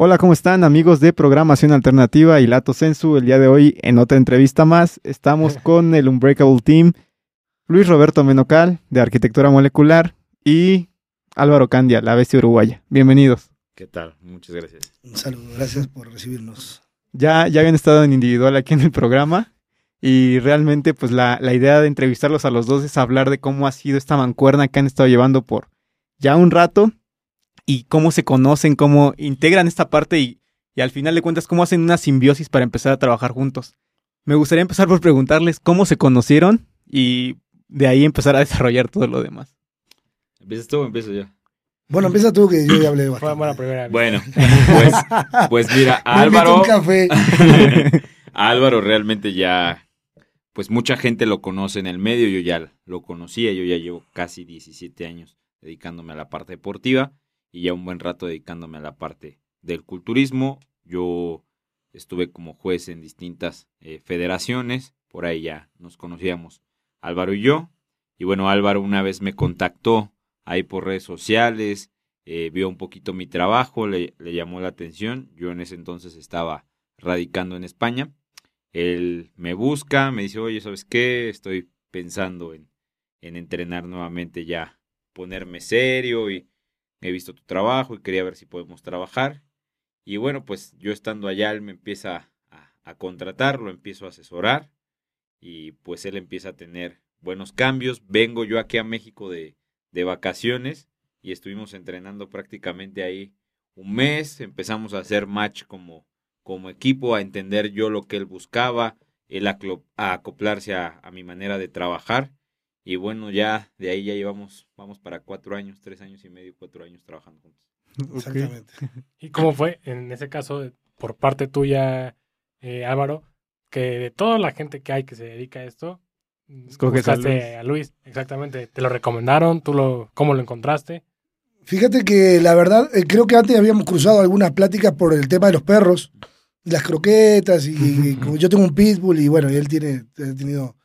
Hola, ¿cómo están amigos de Programación Alternativa y Lato Sensu? El día de hoy, en otra entrevista más, estamos con el Unbreakable Team, Luis Roberto Menocal, de Arquitectura Molecular, y Álvaro Candia, la bestia uruguaya. Bienvenidos. ¿Qué tal? Muchas gracias. Un saludo, gracias por recibirnos. Ya, ya habían estado en individual aquí en el programa y realmente pues la, la idea de entrevistarlos a los dos es hablar de cómo ha sido esta mancuerna que han estado llevando por ya un rato y cómo se conocen, cómo integran esta parte y, al final de cuentas cómo hacen una simbiosis para empezar a trabajar juntos. Me gustaría empezar por preguntarles cómo se conocieron y de ahí empezar a desarrollar todo lo demás. ¿Empiezas tú o empiezo yo? Bueno, empieza tú que yo ya hablé bastante. Bueno, primera Bueno, pues, pues mira, Álvaro. Un café. Álvaro realmente ya, pues mucha gente lo conoce en el medio, yo ya lo conocía, yo ya llevo casi 17 años dedicándome a la parte deportiva y ya un buen rato dedicándome a la parte del culturismo. Yo estuve como juez en distintas eh, federaciones, por ahí ya nos conocíamos Álvaro y yo. Y bueno, Álvaro una vez me contactó ahí por redes sociales, eh, vio un poquito mi trabajo, le, llamó la atención. Yo en ese entonces estaba radicando en España. Él me busca, me dice, oye, ¿sabes qué? Estoy pensando en, en entrenar nuevamente ya, ponerme serio y he visto tu trabajo y quería ver si podemos trabajar. Y bueno, pues yo estando allá, él me empieza a, a contratar, lo empiezo a asesorar y pues él empieza a tener buenos cambios. Vengo yo aquí a México de, de vacaciones y estuvimos entrenando prácticamente ahí un mes, empezamos a hacer match como, como equipo, a entender yo lo que él buscaba, él a, acoplarse a, a mi manera de trabajar y bueno, ya de ahí ya llevamos, vamos para cuatro años, tres años y medio, cuatro años trabajando juntos. Exactamente. ¿Y cómo fue en ese caso, por parte tuya, eh, Álvaro, que de toda la gente que hay que se dedica a esto, buscaste a Luis. Exactamente. ¿Te lo recomendaron? ¿Tú lo, cómo lo encontraste? Fíjate que la verdad, eh, creo que antes habíamos cruzado algunas pláticas por el tema de los perros, las croquetas, y, como yo tengo un pitbull y bueno, y él tiene, ha tenido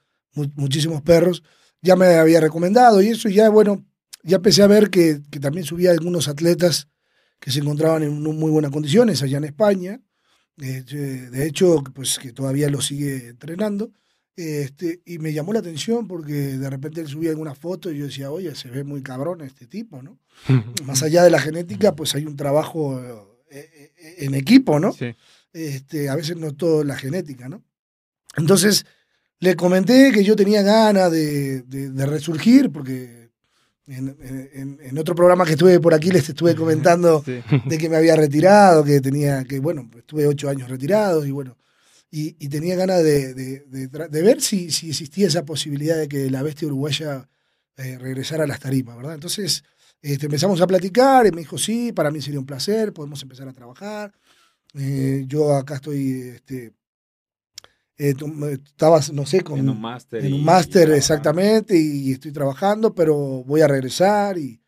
muchísimos perros ya me había recomendado y eso, ya bueno, ya empecé a ver que, que, también subía algunos atletas que se encontraban en muy buenas condiciones allá en España. de hecho, pues que todavía lo sigue entrenando. Este, y me llamó la atención porque de repente él subía alguna foto y yo decía, oye, se ve muy cabrón este tipo, ¿no? Más allá de la genética, pues hay un trabajo eh, eh, en equipo, ¿no? Sí. Este, a veces no todo la genética, ¿no? Entonces, le comenté que yo tenía ganas de, de, resurgir, porque en, en, en, otro programa que estuve por aquí les estuve comentando sí. de que me había retirado, que tenía, que bueno, estuve ocho años retirado y bueno, y, y tenía ganas de, de ver si, si, existía esa posibilidad de que la bestia uruguaya eh, regresara a las tarimas, ¿verdad? Entonces este, empezamos a platicar y me dijo, sí, para mí sería un placer, podemos empezar a trabajar. Eh, yo acá estoy... Este, eh, estabas, no sé, con, en un máster. En un máster, exactamente, y estoy trabajando, pero voy a regresar y,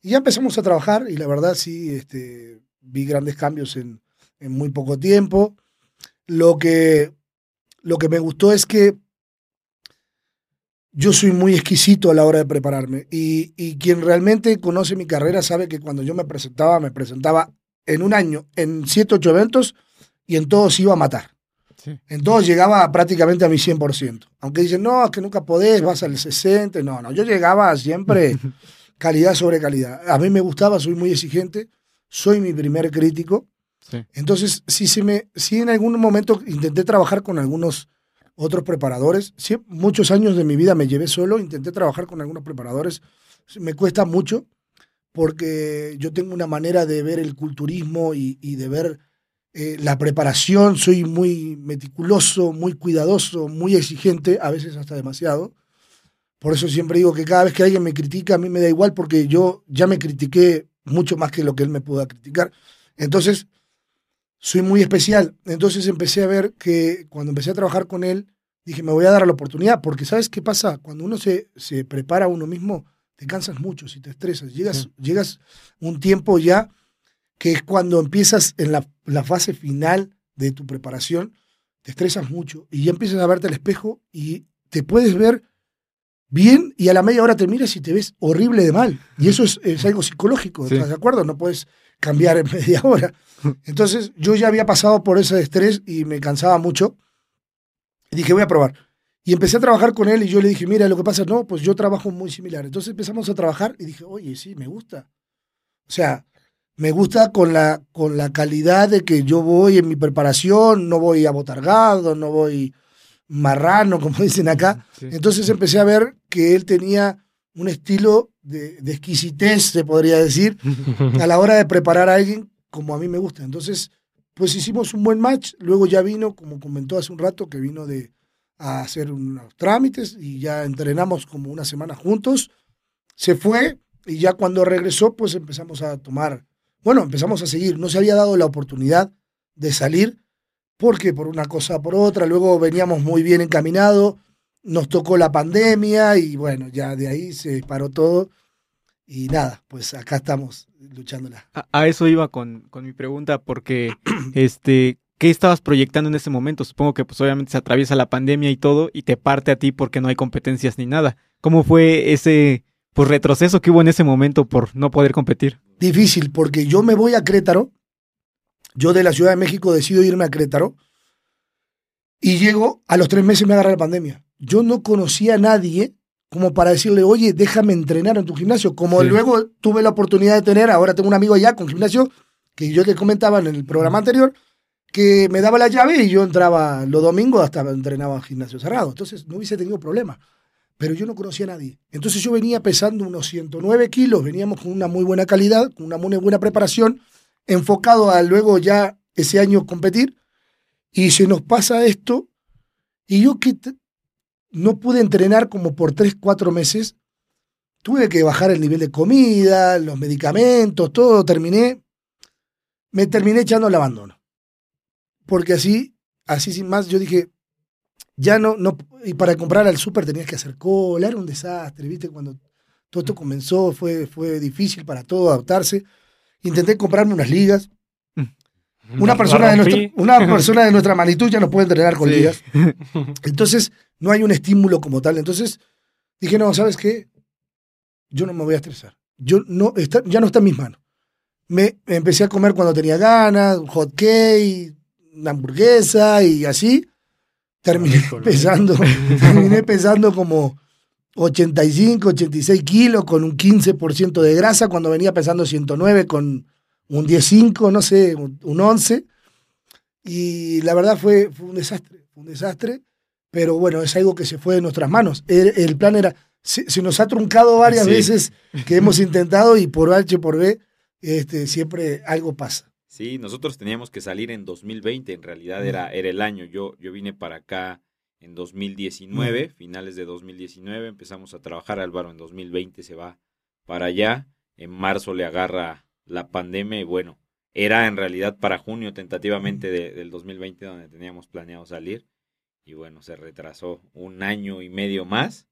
y, ya empezamos a trabajar y la verdad sí, este, vi grandes cambios en, en, muy poco tiempo. Lo que, lo que me gustó es que yo soy muy exquisito a la hora de prepararme y, y quien realmente conoce mi carrera sabe que cuando yo me presentaba, me presentaba en un año, en siete, ocho eventos y en todos iba a matar. Sí. Entonces llegaba prácticamente a mi 100%. Aunque dicen, no, es que nunca podés, vas al 60. No, no, yo llegaba siempre calidad sobre calidad. A mí me gustaba, soy muy exigente, soy mi primer crítico. Sí. Entonces, si, se me, si en algún momento intenté trabajar con algunos otros preparadores, sí, muchos años de mi vida me llevé solo, intenté trabajar con algunos preparadores, me cuesta mucho porque yo tengo una manera de ver el culturismo y, y de ver eh, la preparación, soy muy meticuloso, muy cuidadoso, muy exigente, a veces hasta demasiado. Por eso siempre digo que cada vez que alguien me critica, a mí me da igual porque yo ya me critiqué mucho más que lo que él me pueda criticar. Entonces, soy muy especial. Entonces empecé a ver que cuando empecé a trabajar con él, dije, me voy a dar la oportunidad, porque ¿sabes qué pasa? Cuando uno se, se prepara a uno mismo, te cansas mucho, si te estresas. Llegas, llegas un tiempo ya que es cuando empiezas en la, la, fase final de tu preparación, te estresas mucho y ya empiezas a verte al espejo y te puedes ver bien y a la media hora te miras y te ves horrible de mal. Y eso es, es algo psicológico, ¿estás de acuerdo? No puedes cambiar en media hora. Entonces yo ya había pasado por ese estrés y me cansaba mucho. Y dije, voy a probar. Y empecé a trabajar con él y yo le dije, mira, lo que pasa, no, pues yo trabajo muy similar. Entonces empezamos a trabajar y dije, oye, sí, me gusta. O sea, me gusta con la, con la calidad de que yo voy en mi preparación, no voy abotargado, no voy marrano, como dicen acá. Entonces empecé a ver que él tenía un estilo de, exquisitez, se podría decir, a la hora de preparar a alguien como a mí me gusta. Entonces, pues hicimos un buen match. Luego ya vino, como comentó hace un rato, que vino de a hacer unos trámites y ya entrenamos como una semana juntos. Se fue y ya cuando regresó, pues empezamos a tomar, bueno, empezamos a seguir. No se había dado la oportunidad de salir porque por una cosa por otra, luego veníamos muy bien encaminados, nos tocó la pandemia y bueno, ya de ahí se paró todo y nada, pues acá estamos luchándola. A, eso iba con, con, mi pregunta porque, este, ¿qué estabas proyectando en ese momento? Supongo que pues obviamente se atraviesa la pandemia y todo y te parte a ti porque no hay competencias ni nada. ¿Cómo fue ese pues retroceso que hubo en ese momento por no poder competir? Difícil, porque yo me voy a Crétaro yo de la Ciudad de México decido irme a Crétaro y llego, a los tres meses me agarra la pandemia. Yo no conocía a nadie como para decirle, oye, déjame entrenar en tu gimnasio. Como luego tuve la oportunidad de tener, ahora tengo un amigo allá con gimnasio, que yo te comentaba en el programa anterior, que me daba la llave y yo entraba los domingos hasta entrenaba en gimnasio cerrado. Entonces no hubiese tenido problema. Pero yo no conocía a nadie. Entonces yo venía pesando unos 109 kilos, veníamos con una muy buena calidad, con una muy buena preparación enfocado a luego ya ese año competir, y se nos pasa esto, y yo que no pude entrenar como por tres, cuatro meses, tuve que bajar el nivel de comida, los medicamentos, todo, terminé, me terminé echando el abandono. Porque así, así sin más, yo dije, ya no, no, y para comprar al súper tenías que hacer cola, era un desastre, ¿viste? Cuando todo esto comenzó fue, fue difícil para todo adaptarse intenté comprarme unas ligas. Una persona, de nuestra, una persona de nuestra magnitud ya no puede entrenar con ligas. Entonces, no hay un estímulo como tal. Entonces, dije, no, ¿sabes qué? Yo no me voy a estresar. Yo no, está, ya no está en mis manos. Me, empecé a comer cuando tenía ganas, hot cake, una hamburguesa y así. Terminé pesando, terminé pesando como 85, 86 kilos con un 15% de grasa cuando venía pesando 109 con un 10,5, no sé, un 11. Y la verdad fue, fue un desastre, un desastre, pero bueno, es algo que se fue de nuestras manos. El, plan era, se, nos ha truncado varias veces que hemos intentado y por H por B este, siempre algo pasa. Sí, nosotros teníamos que salir en 2020, en realidad era, era el año. Yo, yo vine para acá en 2019, finales de 2019, empezamos a trabajar, Álvaro en 2020 se va para allá, en marzo le agarra la pandemia y bueno, era en realidad para junio tentativamente del 2020 donde teníamos planeado salir y bueno, se retrasó un año y medio más,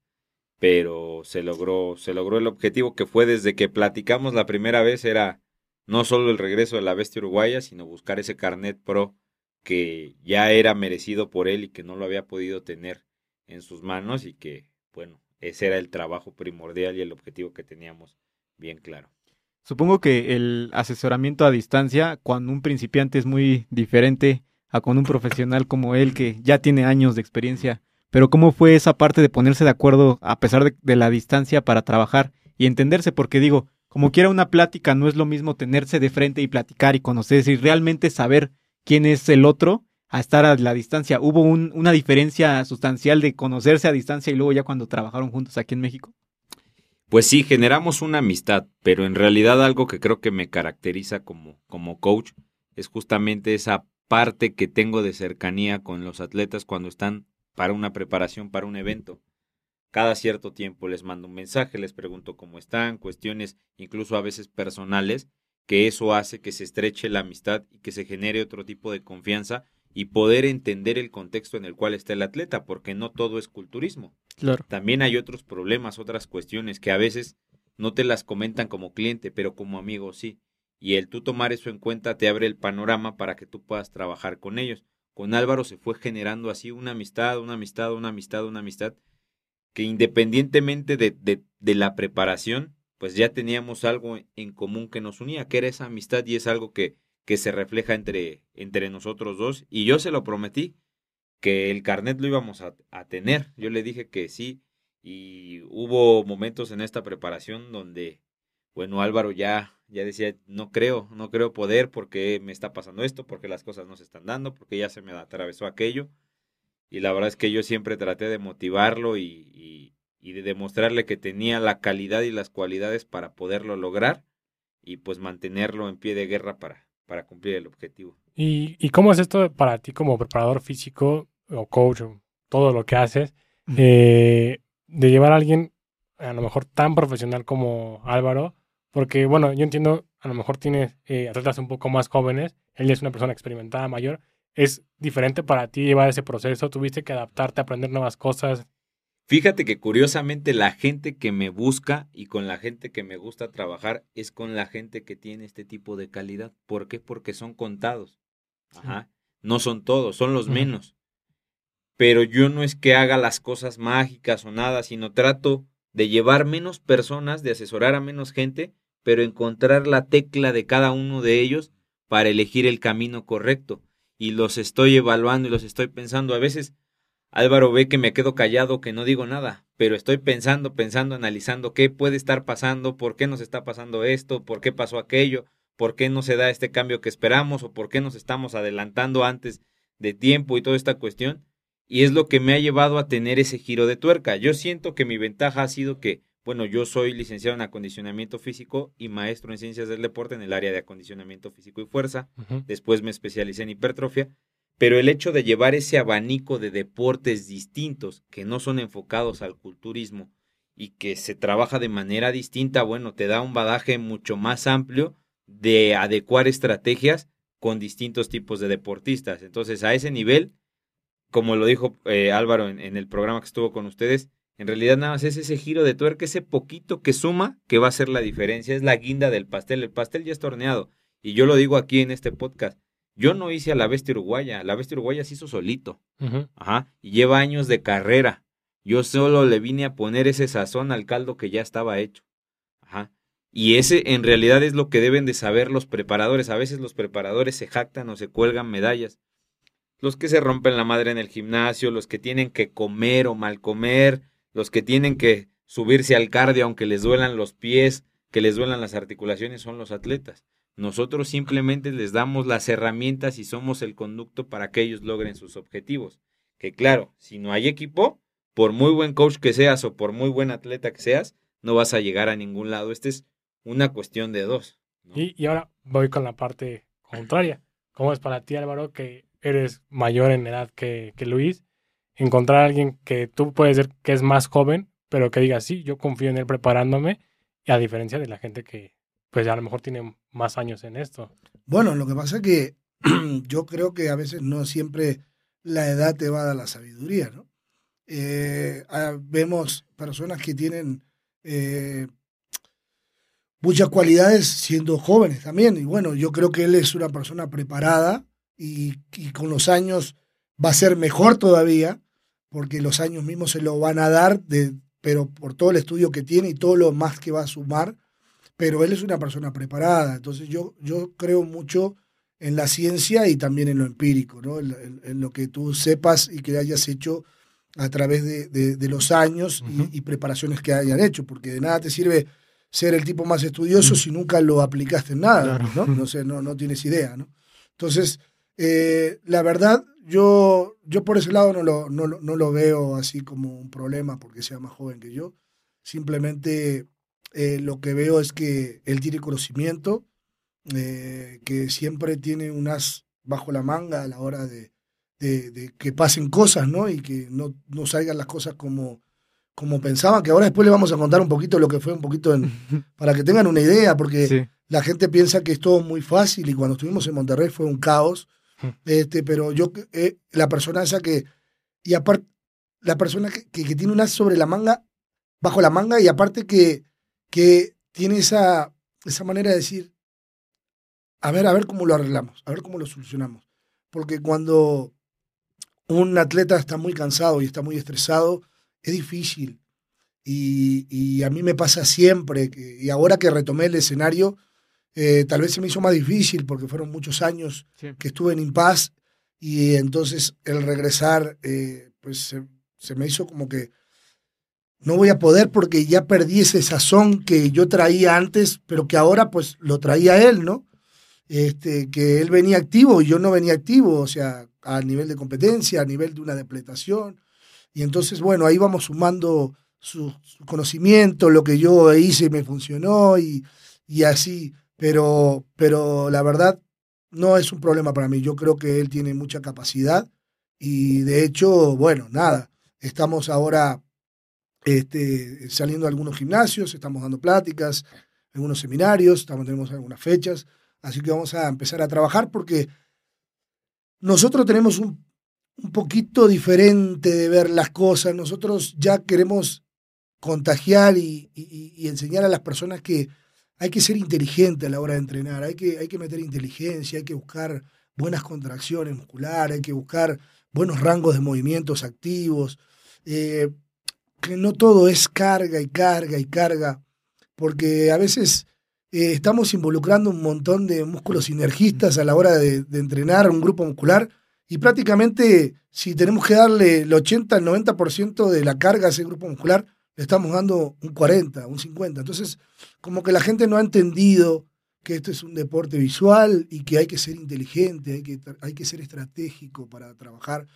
pero se logró, se logró el objetivo que fue desde que platicamos la primera vez era no solo el regreso de la bestia uruguaya, sino buscar ese carnet pro que ya era merecido por él y que no lo había podido tener en sus manos y que, bueno, ese era el trabajo primordial y el objetivo que teníamos bien claro. Supongo que el asesoramiento a distancia, cuando un principiante es muy diferente a con un profesional como él que ya tiene años de experiencia, pero ¿cómo fue esa parte de ponerse de acuerdo a pesar de, la distancia para trabajar y entenderse? Porque digo, como quiera una plática, no es lo mismo tenerse de frente y platicar y conocerse y realmente saber quién es el otro a estar a la distancia. ¿Hubo una diferencia sustancial de conocerse a distancia y luego ya cuando trabajaron juntos aquí en México? Pues sí, generamos una amistad, pero en realidad algo que creo que me caracteriza como, como coach es justamente esa parte que tengo de cercanía con los atletas cuando están para una preparación, para un evento. Cada cierto tiempo les mando un mensaje, les pregunto cómo están, cuestiones incluso a veces personales, que eso hace que se estreche la amistad y que se genere otro tipo de confianza y poder entender el contexto en el cual está el atleta, porque no todo es culturismo. Claro. También hay otros problemas, otras cuestiones que a veces no te las comentan como cliente, pero como amigo sí. Y el tú tomar eso en cuenta te abre el panorama para que tú puedas trabajar con ellos. Con Álvaro se fue generando así una amistad, una amistad, una amistad, una amistad, que independientemente de, de, de la preparación, pues ya teníamos algo en común que nos unía, que era esa amistad y es algo que, que se refleja entre, entre nosotros dos. Y yo se lo prometí, que el carnet lo íbamos a, a, tener. Yo le dije que sí. Y hubo momentos en esta preparación donde, bueno, Álvaro ya, ya decía, no creo, no creo poder porque me está pasando esto, porque las cosas no se están dando, porque ya se me atravesó aquello. Y la verdad es que yo siempre traté de motivarlo y, y, y de demostrarle que tenía la calidad y las cualidades para poderlo lograr y pues mantenerlo en pie de guerra para, para cumplir el objetivo. ¿Y, ¿Y, cómo es esto para ti como preparador físico o coach o todo lo que haces eh, de llevar a alguien a lo mejor tan profesional como Álvaro? Porque bueno, yo entiendo, a lo mejor tienes eh, atletas un poco más jóvenes, él es una persona experimentada mayor, es diferente para ti llevar ese proceso, tuviste que adaptarte, aprender nuevas cosas, Fíjate que curiosamente la gente que me busca y con la gente que me gusta trabajar es con la gente que tiene este tipo de calidad. ¿Por qué? Porque son contados. Ajá. No son todos, son los menos. Pero yo no es que haga las cosas mágicas o nada, sino trato de llevar menos personas, de asesorar a menos gente, pero encontrar la tecla de cada uno de ellos para elegir el camino correcto. Y los estoy evaluando y los estoy pensando. A veces Álvaro ve que me quedo callado, que no digo nada, pero estoy pensando, pensando, analizando qué puede estar pasando, por qué nos está pasando esto, por qué pasó aquello, por qué no se da este cambio que esperamos o por qué nos estamos adelantando antes de tiempo y toda esta cuestión. Y es lo que me ha llevado a tener ese giro de tuerca. Yo siento que mi ventaja ha sido que, bueno, yo soy licenciado en acondicionamiento físico y maestro en ciencias del deporte en el área de acondicionamiento físico y fuerza. Uh -huh. Después me especialicé en hipertrofia pero el hecho de llevar ese abanico de deportes distintos que no son enfocados al culturismo y que se trabaja de manera distinta, bueno, te da un badaje mucho más amplio de adecuar estrategias con distintos tipos de deportistas. Entonces, a ese nivel, como lo dijo eh, Álvaro en, en, el programa que estuvo con ustedes, en realidad nada más es ese giro de tuerca, ese poquito que suma que va a ser la diferencia, es la guinda del pastel. El pastel ya está horneado. Y yo lo digo aquí en este podcast yo no hice a la bestia uruguaya, la bestia uruguaya se hizo solito. Uh -huh. Ajá. Y lleva años de carrera. Yo solo le vine a poner ese sazón al caldo que ya estaba hecho. Ajá. Y ese en realidad es lo que deben de saber los preparadores. A veces los preparadores se jactan o se cuelgan medallas. Los que se rompen la madre en el gimnasio, los que tienen que comer o mal comer, los que tienen que subirse al cardio aunque les duelan los pies, que les duelan las articulaciones, son los atletas. Nosotros simplemente les damos las herramientas y somos el conducto para que ellos logren sus objetivos. Que claro, si no hay equipo, por muy buen coach que seas o por muy buen atleta que seas, no vas a llegar a ningún lado. Esta es una cuestión de dos. Y, y, ahora voy con la parte contraria. ¿Cómo es para ti, Álvaro, que eres mayor en edad que, que Luis? Encontrar a alguien que tú puedes decir que es más joven, pero que diga, sí, yo confío en él preparándome, a diferencia de la gente que, pues a lo mejor tiene más años en esto. Bueno, lo que pasa es que yo creo que a veces no siempre la edad te va a dar la sabiduría, ¿no? Eh, vemos personas que tienen eh, muchas cualidades siendo jóvenes también, y bueno, yo creo que él es una persona preparada y, y con los años va a ser mejor todavía, porque los años mismos se lo van a dar, de, pero por todo el estudio que tiene y todo lo más que va a sumar, pero él es una persona preparada. Entonces yo, yo creo mucho en la ciencia y también en lo empírico, ¿no? en, en, en lo que tú sepas y que hayas hecho a través de, de, de los años uh -huh. y, y, preparaciones que hayan hecho, porque de nada te sirve ser el tipo más estudioso uh -huh. si nunca lo aplicaste en nada, claro. ¿no? No, sé, no, no tienes idea, ¿no? Entonces, eh, la verdad, yo, yo por ese lado no lo, no, no lo veo así como un problema porque sea más joven que yo. Simplemente eh, lo que veo es que él tiene conocimiento, eh, que siempre tiene un as bajo la manga a la hora de, de, de, que pasen cosas, ¿no? Y que no, no salgan las cosas como, como pensaban, que ahora después le vamos a contar un poquito lo que fue un poquito en, para que tengan una idea, porque sí. la gente piensa que es todo muy fácil y cuando estuvimos en Monterrey fue un caos, este, pero yo, eh, la persona esa que, y aparte, la persona que, que, que tiene un as sobre la manga, bajo la manga y aparte que que tiene esa, esa manera de decir, a ver, a ver cómo lo arreglamos, a ver cómo lo solucionamos. Porque cuando un atleta está muy cansado y está muy estresado, es difícil. Y, a mí me pasa siempre, que, y ahora que retomé el escenario, eh, tal vez se me hizo más difícil porque fueron muchos años que estuve en impas y entonces el regresar, eh, pues se, se, me hizo como que no voy a poder porque ya perdí ese sazón que yo traía antes, pero que ahora pues lo traía él, ¿no? Este, que él venía activo y yo no venía activo, o sea, a nivel de competencia, a nivel de una depletación. Y entonces, bueno, ahí vamos sumando su, conocimiento, lo que yo hice me funcionó y, y así. Pero, pero la verdad no es un problema para mí. Yo creo que él tiene mucha capacidad y de hecho, bueno, nada, estamos ahora este, saliendo a algunos gimnasios, estamos dando pláticas, algunos seminarios, estamos, tenemos algunas fechas, así que vamos a empezar a trabajar porque nosotros tenemos un, un poquito diferente de ver las cosas, nosotros ya queremos contagiar y, enseñar a las personas que hay que ser inteligente a la hora de entrenar, hay que, hay que meter inteligencia, hay que buscar buenas contracciones musculares, hay que buscar buenos rangos de movimientos activos, eh, que no todo es carga y carga y carga, porque a veces eh, estamos involucrando un montón de músculos sinergistas a la hora de, entrenar un grupo muscular y prácticamente si tenemos que darle el 80, el 90% de la carga a ese grupo muscular, le estamos dando un 40, un 50. Entonces, como que la gente no ha entendido que esto es un deporte visual y que hay que ser inteligente, hay que, hay que ser estratégico para trabajar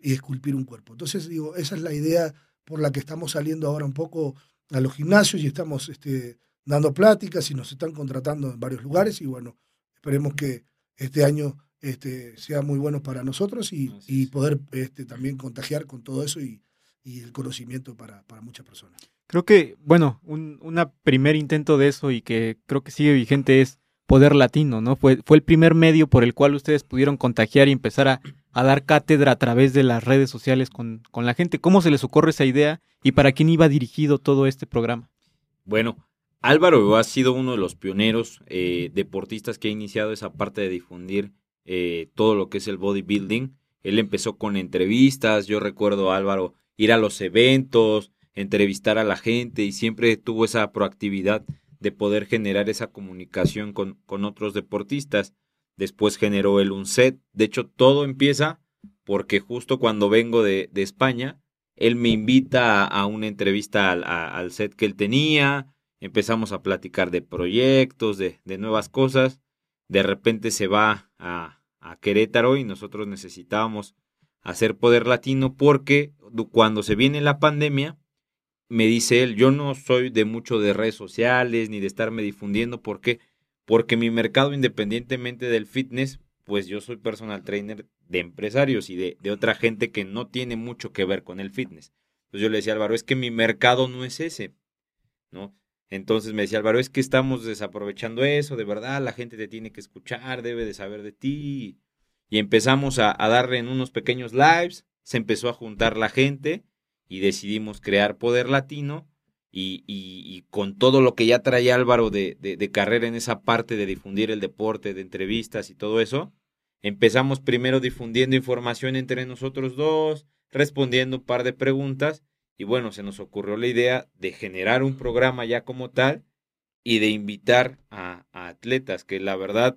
y esculpir un cuerpo. Entonces, digo, esa es la idea por la que estamos saliendo ahora un poco a los gimnasios y estamos este, dando pláticas y nos están contratando en varios lugares y bueno, esperemos que este año este, sea muy bueno para nosotros y, y poder este, también contagiar con todo eso y, y el conocimiento para, para muchas personas. Creo que, bueno, un primer intento de eso y que creo que sigue vigente es Poder Latino, ¿no? Fue, fue el primer medio por el cual ustedes pudieron contagiar y empezar a, a dar cátedra a través de las redes sociales con, con, la gente. ¿Cómo se les ocurre esa idea y para quién iba dirigido todo este programa? Bueno, Álvaro ha sido uno de los pioneros eh, deportistas que ha iniciado esa parte de difundir eh, todo lo que es el bodybuilding. Él empezó con entrevistas, yo recuerdo a Álvaro ir a los eventos, entrevistar a la gente y siempre tuvo esa proactividad de poder generar esa comunicación con, con otros deportistas. Después generó el UNCET. De hecho, todo empieza porque justo cuando vengo de, de España, él me invita a, una entrevista al, al, set que él tenía. Empezamos a platicar de proyectos, de, de nuevas cosas. De repente se va a, a Querétaro y nosotros necesitábamos hacer poder latino porque cuando se viene la pandemia, me dice él, yo no soy de mucho de redes sociales ni de estarme difundiendo. ¿Por qué? Porque mi mercado, independientemente del fitness, pues yo soy personal trainer de empresarios y de, otra gente que no tiene mucho que ver con el fitness. Entonces yo le decía Álvaro, es que mi mercado no es ese, ¿no? Entonces me decía Álvaro, es que estamos desaprovechando eso, de verdad, la gente te tiene que escuchar, debe de saber de ti. Y empezamos a, a darle en unos pequeños lives, se empezó a juntar la gente y decidimos crear Poder Latino y, y, con todo lo que ya traía Álvaro de, de, carrera en esa parte de difundir el deporte, de entrevistas y todo eso, empezamos primero difundiendo información entre nosotros dos, respondiendo un par de preguntas y bueno, se nos ocurrió la idea de generar un programa ya como tal y de invitar a, a atletas que la verdad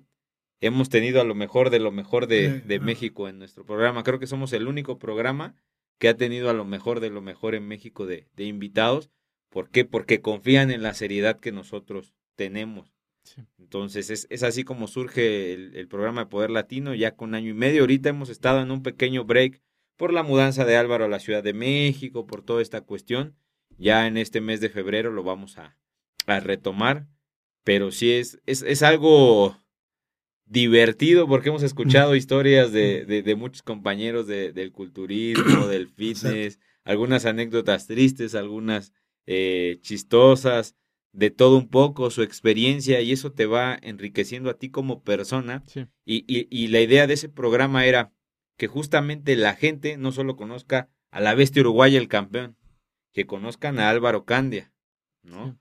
hemos tenido a lo mejor de lo mejor de, de México en nuestro programa. Creo que somos el único programa que ha tenido a lo mejor de lo mejor en México de, de invitados. ¿Por qué? Porque confían en la seriedad que nosotros tenemos. Entonces es, es, así como surge el, el, programa de Poder Latino, ya con año y medio. Ahorita hemos estado en un pequeño break por la mudanza de Álvaro a la Ciudad de México, por toda esta cuestión. Ya en este mes de febrero lo vamos a, a retomar. Pero sí es, es, es algo divertido porque hemos escuchado historias de, de, muchos compañeros de, del culturismo, del fitness, algunas anécdotas tristes, algunas eh, chistosas, de todo un poco, su experiencia y eso te va enriqueciendo a ti como persona. Y, y, y, la idea de ese programa era que justamente la gente no solo conozca a la bestia uruguaya, el campeón, que conozcan a Álvaro Candia, ¿no?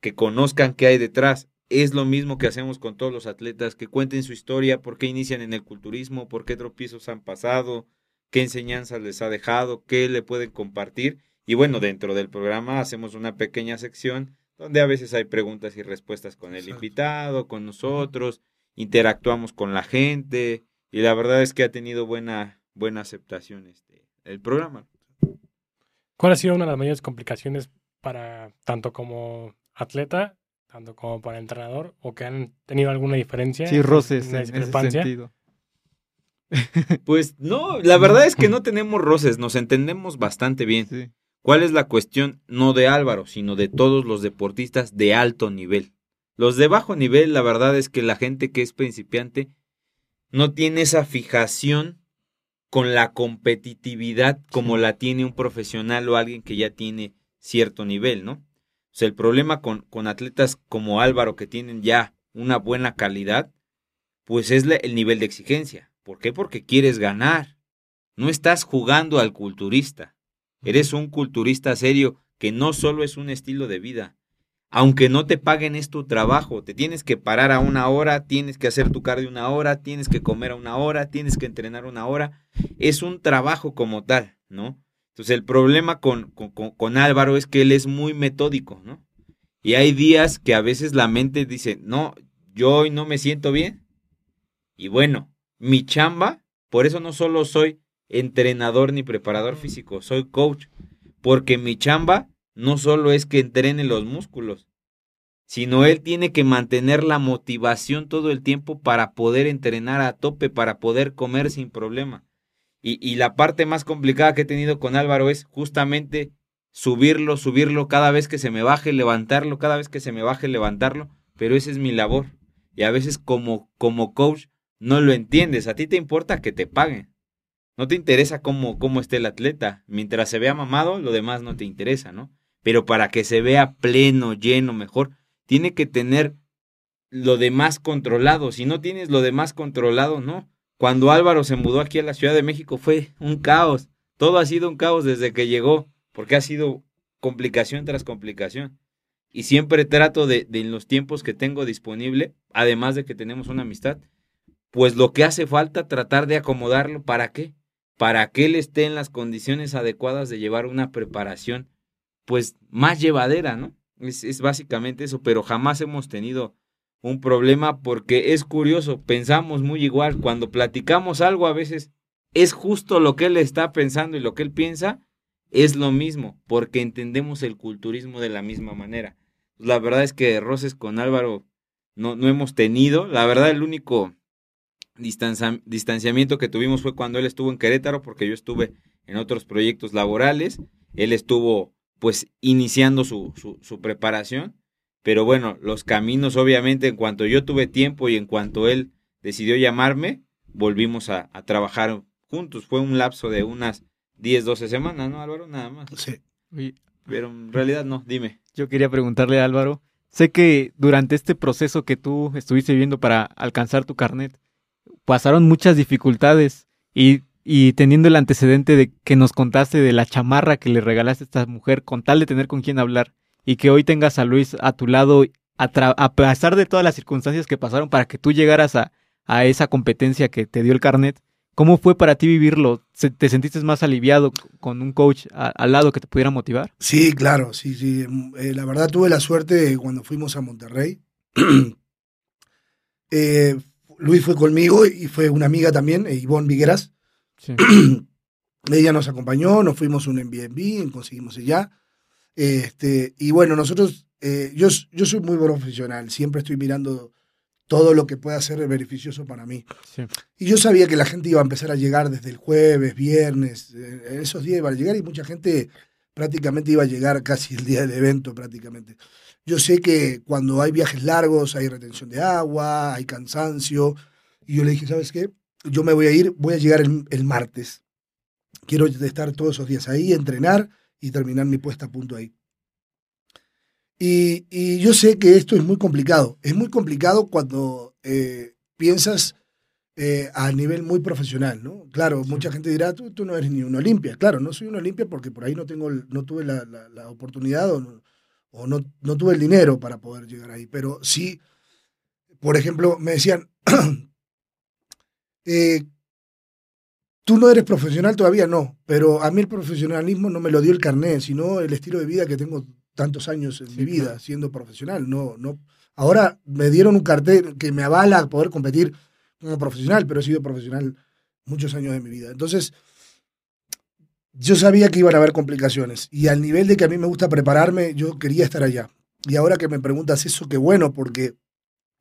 que conozcan qué hay detrás. Es lo mismo que hacemos con todos los atletas, que cuenten su historia, por qué inician en el culturismo, por qué tropiezos han pasado, qué enseñanzas les ha dejado, qué le pueden compartir. Y bueno, dentro del programa hacemos una pequeña sección donde a veces hay preguntas y respuestas con el invitado, con nosotros, interactuamos con la gente y la verdad es que ha tenido buena, buena aceptación este, el programa. ¿Cuál ha sido una de las mayores complicaciones para tanto como atleta, tanto como para entrenador, o que han tenido alguna diferencia? Sí, roces en, ese sentido. Pues no, la verdad es que no tenemos roces, nos entendemos bastante bien. ¿Cuál es la cuestión? No de Álvaro, sino de todos los deportistas de alto nivel. Los de bajo nivel, la verdad es que la gente que es principiante no tiene esa fijación con la competitividad como la tiene un profesional o alguien que ya tiene cierto nivel, ¿no? O sea, el problema con, con atletas como Álvaro que tienen ya una buena calidad, pues es el nivel de exigencia. ¿Por qué? Porque quieres ganar. No estás jugando al culturista. Eres un culturista serio que no solo es un estilo de vida, aunque no te paguen es tu trabajo, te tienes que parar a una hora, tienes que hacer tu cardio una hora, tienes que comer a una hora, tienes que entrenar una hora, es un trabajo como tal, ¿no? Entonces el problema con, con, con Álvaro es que él es muy metódico, ¿no? Y hay días que a veces la mente dice, no, yo hoy no me siento bien. Y bueno, mi chamba, por eso no solo soy entrenador ni preparador físico, soy coach, porque mi chamba no solo es que entrene los músculos, sino él tiene que mantener la motivación todo el tiempo para poder entrenar a tope, para poder comer sin problema. Y, y, la parte más complicada que he tenido con Álvaro es justamente subirlo, subirlo cada vez que se me baje, levantarlo, cada vez que se me baje, levantarlo, pero esa es mi labor. Y a veces como, como coach no lo entiendes, a ti te importa que te paguen. No te interesa cómo, cómo esté el atleta. Mientras se vea mamado, lo demás no te interesa, ¿no? pero para que se vea pleno, lleno, mejor, tiene que tener lo demás controlado. Si no tienes lo demás controlado, no. Cuando Álvaro se mudó aquí a la Ciudad de México fue un caos. Todo ha sido un caos desde que llegó, porque ha sido complicación tras complicación. Y siempre trato de, en los tiempos que tengo disponible, además de que tenemos una amistad, pues lo que hace falta tratar de acomodarlo. ¿Para qué? Para que él esté en las condiciones adecuadas de llevar una preparación pues más llevadera, ¿no? Es, básicamente eso, pero jamás hemos tenido un problema porque es curioso, pensamos muy igual, cuando platicamos algo a veces es justo lo que él está pensando y lo que él piensa es lo mismo, porque entendemos el culturismo de la misma manera. La verdad es que roces con Álvaro no, no hemos tenido, la verdad el único distanciamiento que tuvimos fue cuando él estuvo en Querétaro, porque yo estuve en otros proyectos laborales, él estuvo pues iniciando su, su, preparación. Pero bueno, los caminos obviamente en cuanto yo tuve tiempo y en cuanto él decidió llamarme, volvimos a, trabajar juntos. Fue un lapso de unas 10, 12 semanas, ¿no, Álvaro? Nada más. Sí. Pero en realidad no, dime. Yo quería preguntarle a Álvaro, sé que durante este proceso que tú estuviste viviendo para alcanzar tu carnet, pasaron muchas dificultades y y teniendo el antecedente de que nos contaste de la chamarra que le regalaste a esta mujer con tal de tener con quién hablar y que hoy tengas a Luis a tu lado a, pesar de todas las circunstancias que pasaron para que tú llegaras a, esa competencia que te dio el carnet, ¿cómo fue para ti vivirlo? ¿Te sentiste más aliviado con un coach al lado que te pudiera motivar? Sí, claro, sí, sí. Eh, la verdad tuve la suerte cuando fuimos a Monterrey. Eh, Luis fue conmigo y fue una amiga también, Ivonne Vigueras. Ella nos acompañó, nos fuimos un Airbnb, conseguimos ella. Este, y bueno, nosotros, eh, yo, yo soy muy profesional, siempre estoy mirando todo lo que pueda ser beneficioso para mí. Y yo sabía que la gente iba a empezar a llegar desde el jueves, viernes, eh, esos días iban a llegar y mucha gente prácticamente iba a llegar casi el día del evento prácticamente. Yo sé que cuando hay viajes largos hay retención de agua, hay cansancio, y yo le dije, ¿sabes qué? yo me voy a ir, voy a llegar el, martes. Quiero estar todos esos días ahí, entrenar y terminar mi puesta a punto ahí. Y, yo sé que esto es muy complicado. Es muy complicado cuando eh, piensas eh, a nivel muy profesional, ¿no? Claro, mucha gente dirá, tú, tú no eres ni una Olimpia. Claro, no soy una Olimpia porque por ahí no, tengo, no tuve la, oportunidad o o no, no tuve el dinero para poder llegar ahí, pero sí, por ejemplo, me decían, eh, tú no eres profesional todavía, no, pero a mí el profesionalismo no me lo dio el carnet, sino el estilo de vida que tengo tantos años en mi vida siendo profesional. No, no. Ahora me dieron un cartel que me avala a poder competir como profesional, pero he sido profesional muchos años de mi vida. Entonces, yo sabía que iban a haber complicaciones y al nivel de que a mí me gusta prepararme, yo quería estar allá. Y ahora que me preguntas eso, qué bueno, porque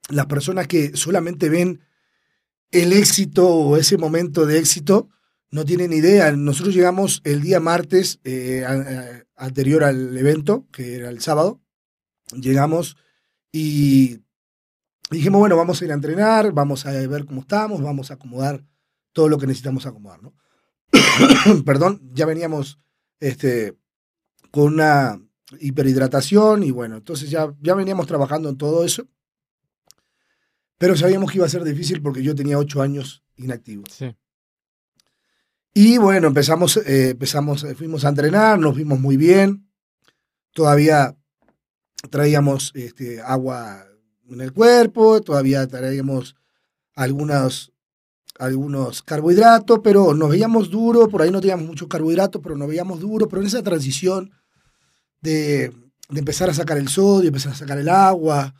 las personas que solamente ven el éxito o ese momento de éxito no tienen idea. Nosotros llegamos el día martes eh, anterior al evento, que era el sábado. Llegamos y dijimos, bueno, vamos a ir a entrenar, vamos a ver cómo estamos, vamos a acomodar todo lo que necesitamos acomodar, ¿no? Perdón, ya veníamos este, con una hiperhidratación y bueno, entonces ya, ya veníamos trabajando en todo eso. Pero sabíamos que iba a ser difícil porque yo tenía ocho años inactivo. Sí. Y bueno, empezamos, eh, empezamos, eh, fuimos a entrenar, nos vimos muy bien. Todavía traíamos este, agua en el cuerpo, todavía traíamos algunos, algunos carbohidratos, pero nos veíamos duro, por ahí no teníamos mucho carbohidratos, pero nos veíamos duro, pero en esa transición de, empezar a sacar el sodio, empezar a sacar el agua,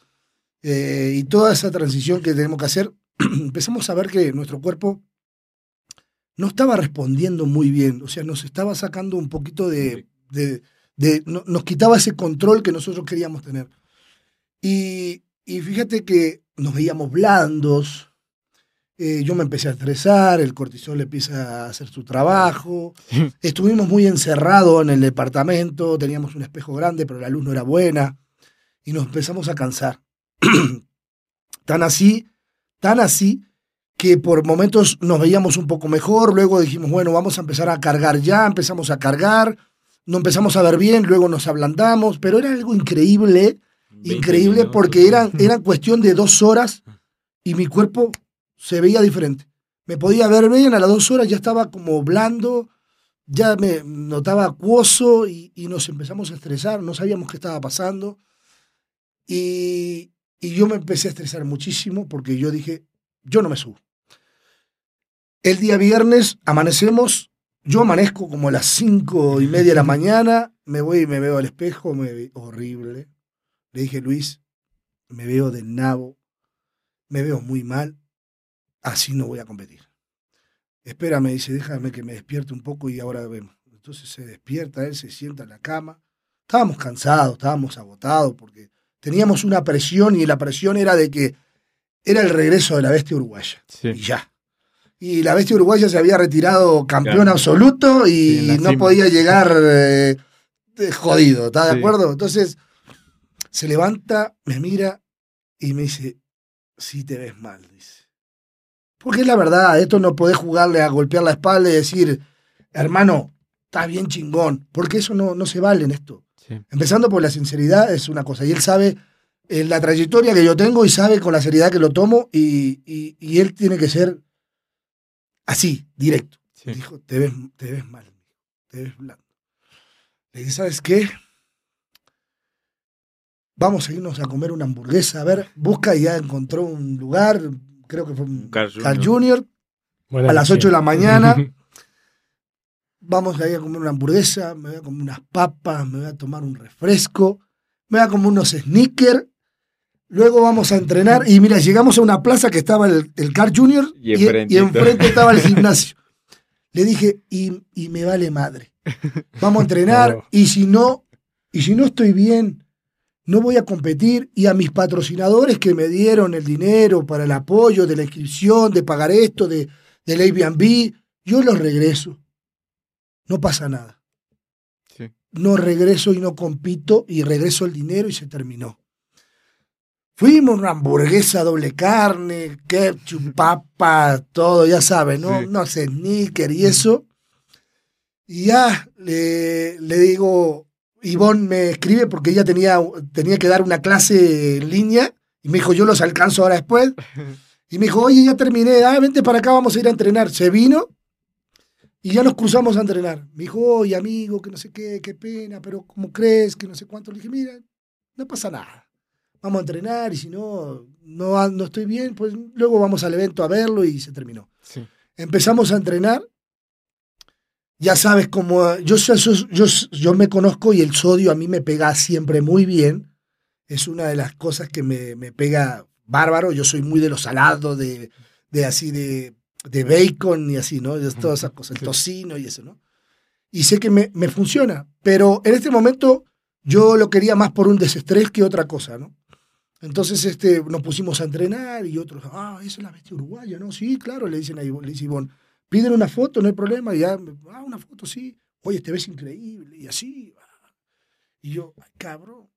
eh, y toda esa transición que tenemos que hacer, empezamos a ver que nuestro cuerpo no estaba respondiendo muy bien, o sea, nos estaba sacando un poquito de... de, nos quitaba ese control que nosotros queríamos tener. Y, y fíjate que nos veíamos blandos, eh, yo me empecé a estresar, el cortisol empieza a hacer su trabajo. Estuvimos muy encerrados en el departamento, teníamos un espejo grande, pero la luz no era buena. Y nos empezamos a cansar. tan así, tan así, que por momentos nos veíamos un poco mejor, luego dijimos, bueno, vamos a empezar a cargar ya, empezamos a cargar, no empezamos a ver bien, luego nos ablandamos, pero era algo increíble, increíble porque eran, era cuestión de dos horas y mi cuerpo se veía diferente. Me podía ver bien, a las dos horas ya estaba como blando, ya me notaba acuoso y, y nos empezamos a estresar, no sabíamos qué estaba pasando. Y, y yo me empecé a estresar muchísimo porque yo dije, yo no me subo. El día viernes amanecemos, yo amanezco como a las cinco y media de la mañana, me voy y me veo al espejo, me veo horrible. Le dije, Luis, me veo de nabo, me veo muy mal, así no voy a competir. Espera, me dice, déjame que me despierte un poco y ahora vemos. Entonces se despierta, él se sienta en la cama. Estábamos cansados, estábamos agotados porque teníamos una presión y la presión era de que era el regreso de la bestia uruguaya. Y ya. Y la bestia uruguaya se había retirado campeón absoluto y no podía llegar eh, jodido, ¿estás de acuerdo? Entonces se levanta, me mira y me dice, sí te ves mal, dice. Porque es la verdad, esto no podés jugarle a golpear la espalda y decir, hermano, estás bien chingón, porque eso no, no se vale en esto. Empezando por la sinceridad es una cosa, y él sabe eh, la trayectoria que yo tengo y sabe con la seriedad que lo tomo, y, y, él tiene que ser así, directo. Dijo, te ves, te ves mal, te ves blando. Le dije, ¿sabes qué? Vamos a irnos a comer una hamburguesa, a ver, busca y ya encontró un lugar, creo que fue un Carl Junior, a las 8 de la mañana. Vamos a ir a comer una hamburguesa, me voy a comer unas papas, me voy a tomar un refresco, me voy a comer unos sneakers. Luego vamos a entrenar y mira, llegamos a una plaza que estaba el, el Car Junior y enfrente, estaba el gimnasio. Le dije, y, y, me vale madre. Vamos a entrenar y si no, y si no estoy bien, no voy a competir y a mis patrocinadores que me dieron el dinero para el apoyo de la inscripción, de pagar esto, de, del Airbnb, yo los regreso. No pasa nada. No regreso y no compito y regreso el dinero y se terminó. Fuimos una hamburguesa doble carne, ketchup, papa, todo, ya sabes, ¿no? No sé, sneaker y eso. Y ya le, le digo, Ivonne me escribe porque ella tenía, tenía que dar una clase en línea y me dijo, yo los alcanzo ahora después. Y me dijo, oye, ya terminé, ah, vente para acá, vamos a ir a entrenar. Se vino y ya nos cruzamos a entrenar. Me dijo, oye, amigo, que no sé qué, qué pena, pero ¿cómo crees? Que no sé cuánto. Le dije, mira, no pasa nada. Vamos a entrenar y si no, no, no estoy bien, pues luego vamos al evento a verlo y se terminó. Empezamos a entrenar. Ya sabes cómo, yo, yo, yo me conozco y el sodio a mí me pega siempre muy bien. Es una de las cosas que me, me pega bárbaro. Yo soy muy de los salados, de, de así, de, de bacon y así, ¿no? De todas esas cosas, el tocino y eso, ¿no? Y sé que me, me funciona, pero en este momento yo lo quería más por un desestrés que otra cosa, ¿no? Entonces este, nos pusimos a entrenar y otros, ah, esa es la bestia uruguaya, ¿no? Sí, claro, le dicen a Ivonne, le dice Ivonne, piden una foto, no hay problema, y ya, ah, una foto, sí, oye, te ves increíble, y así. Y yo, ay, cabrón.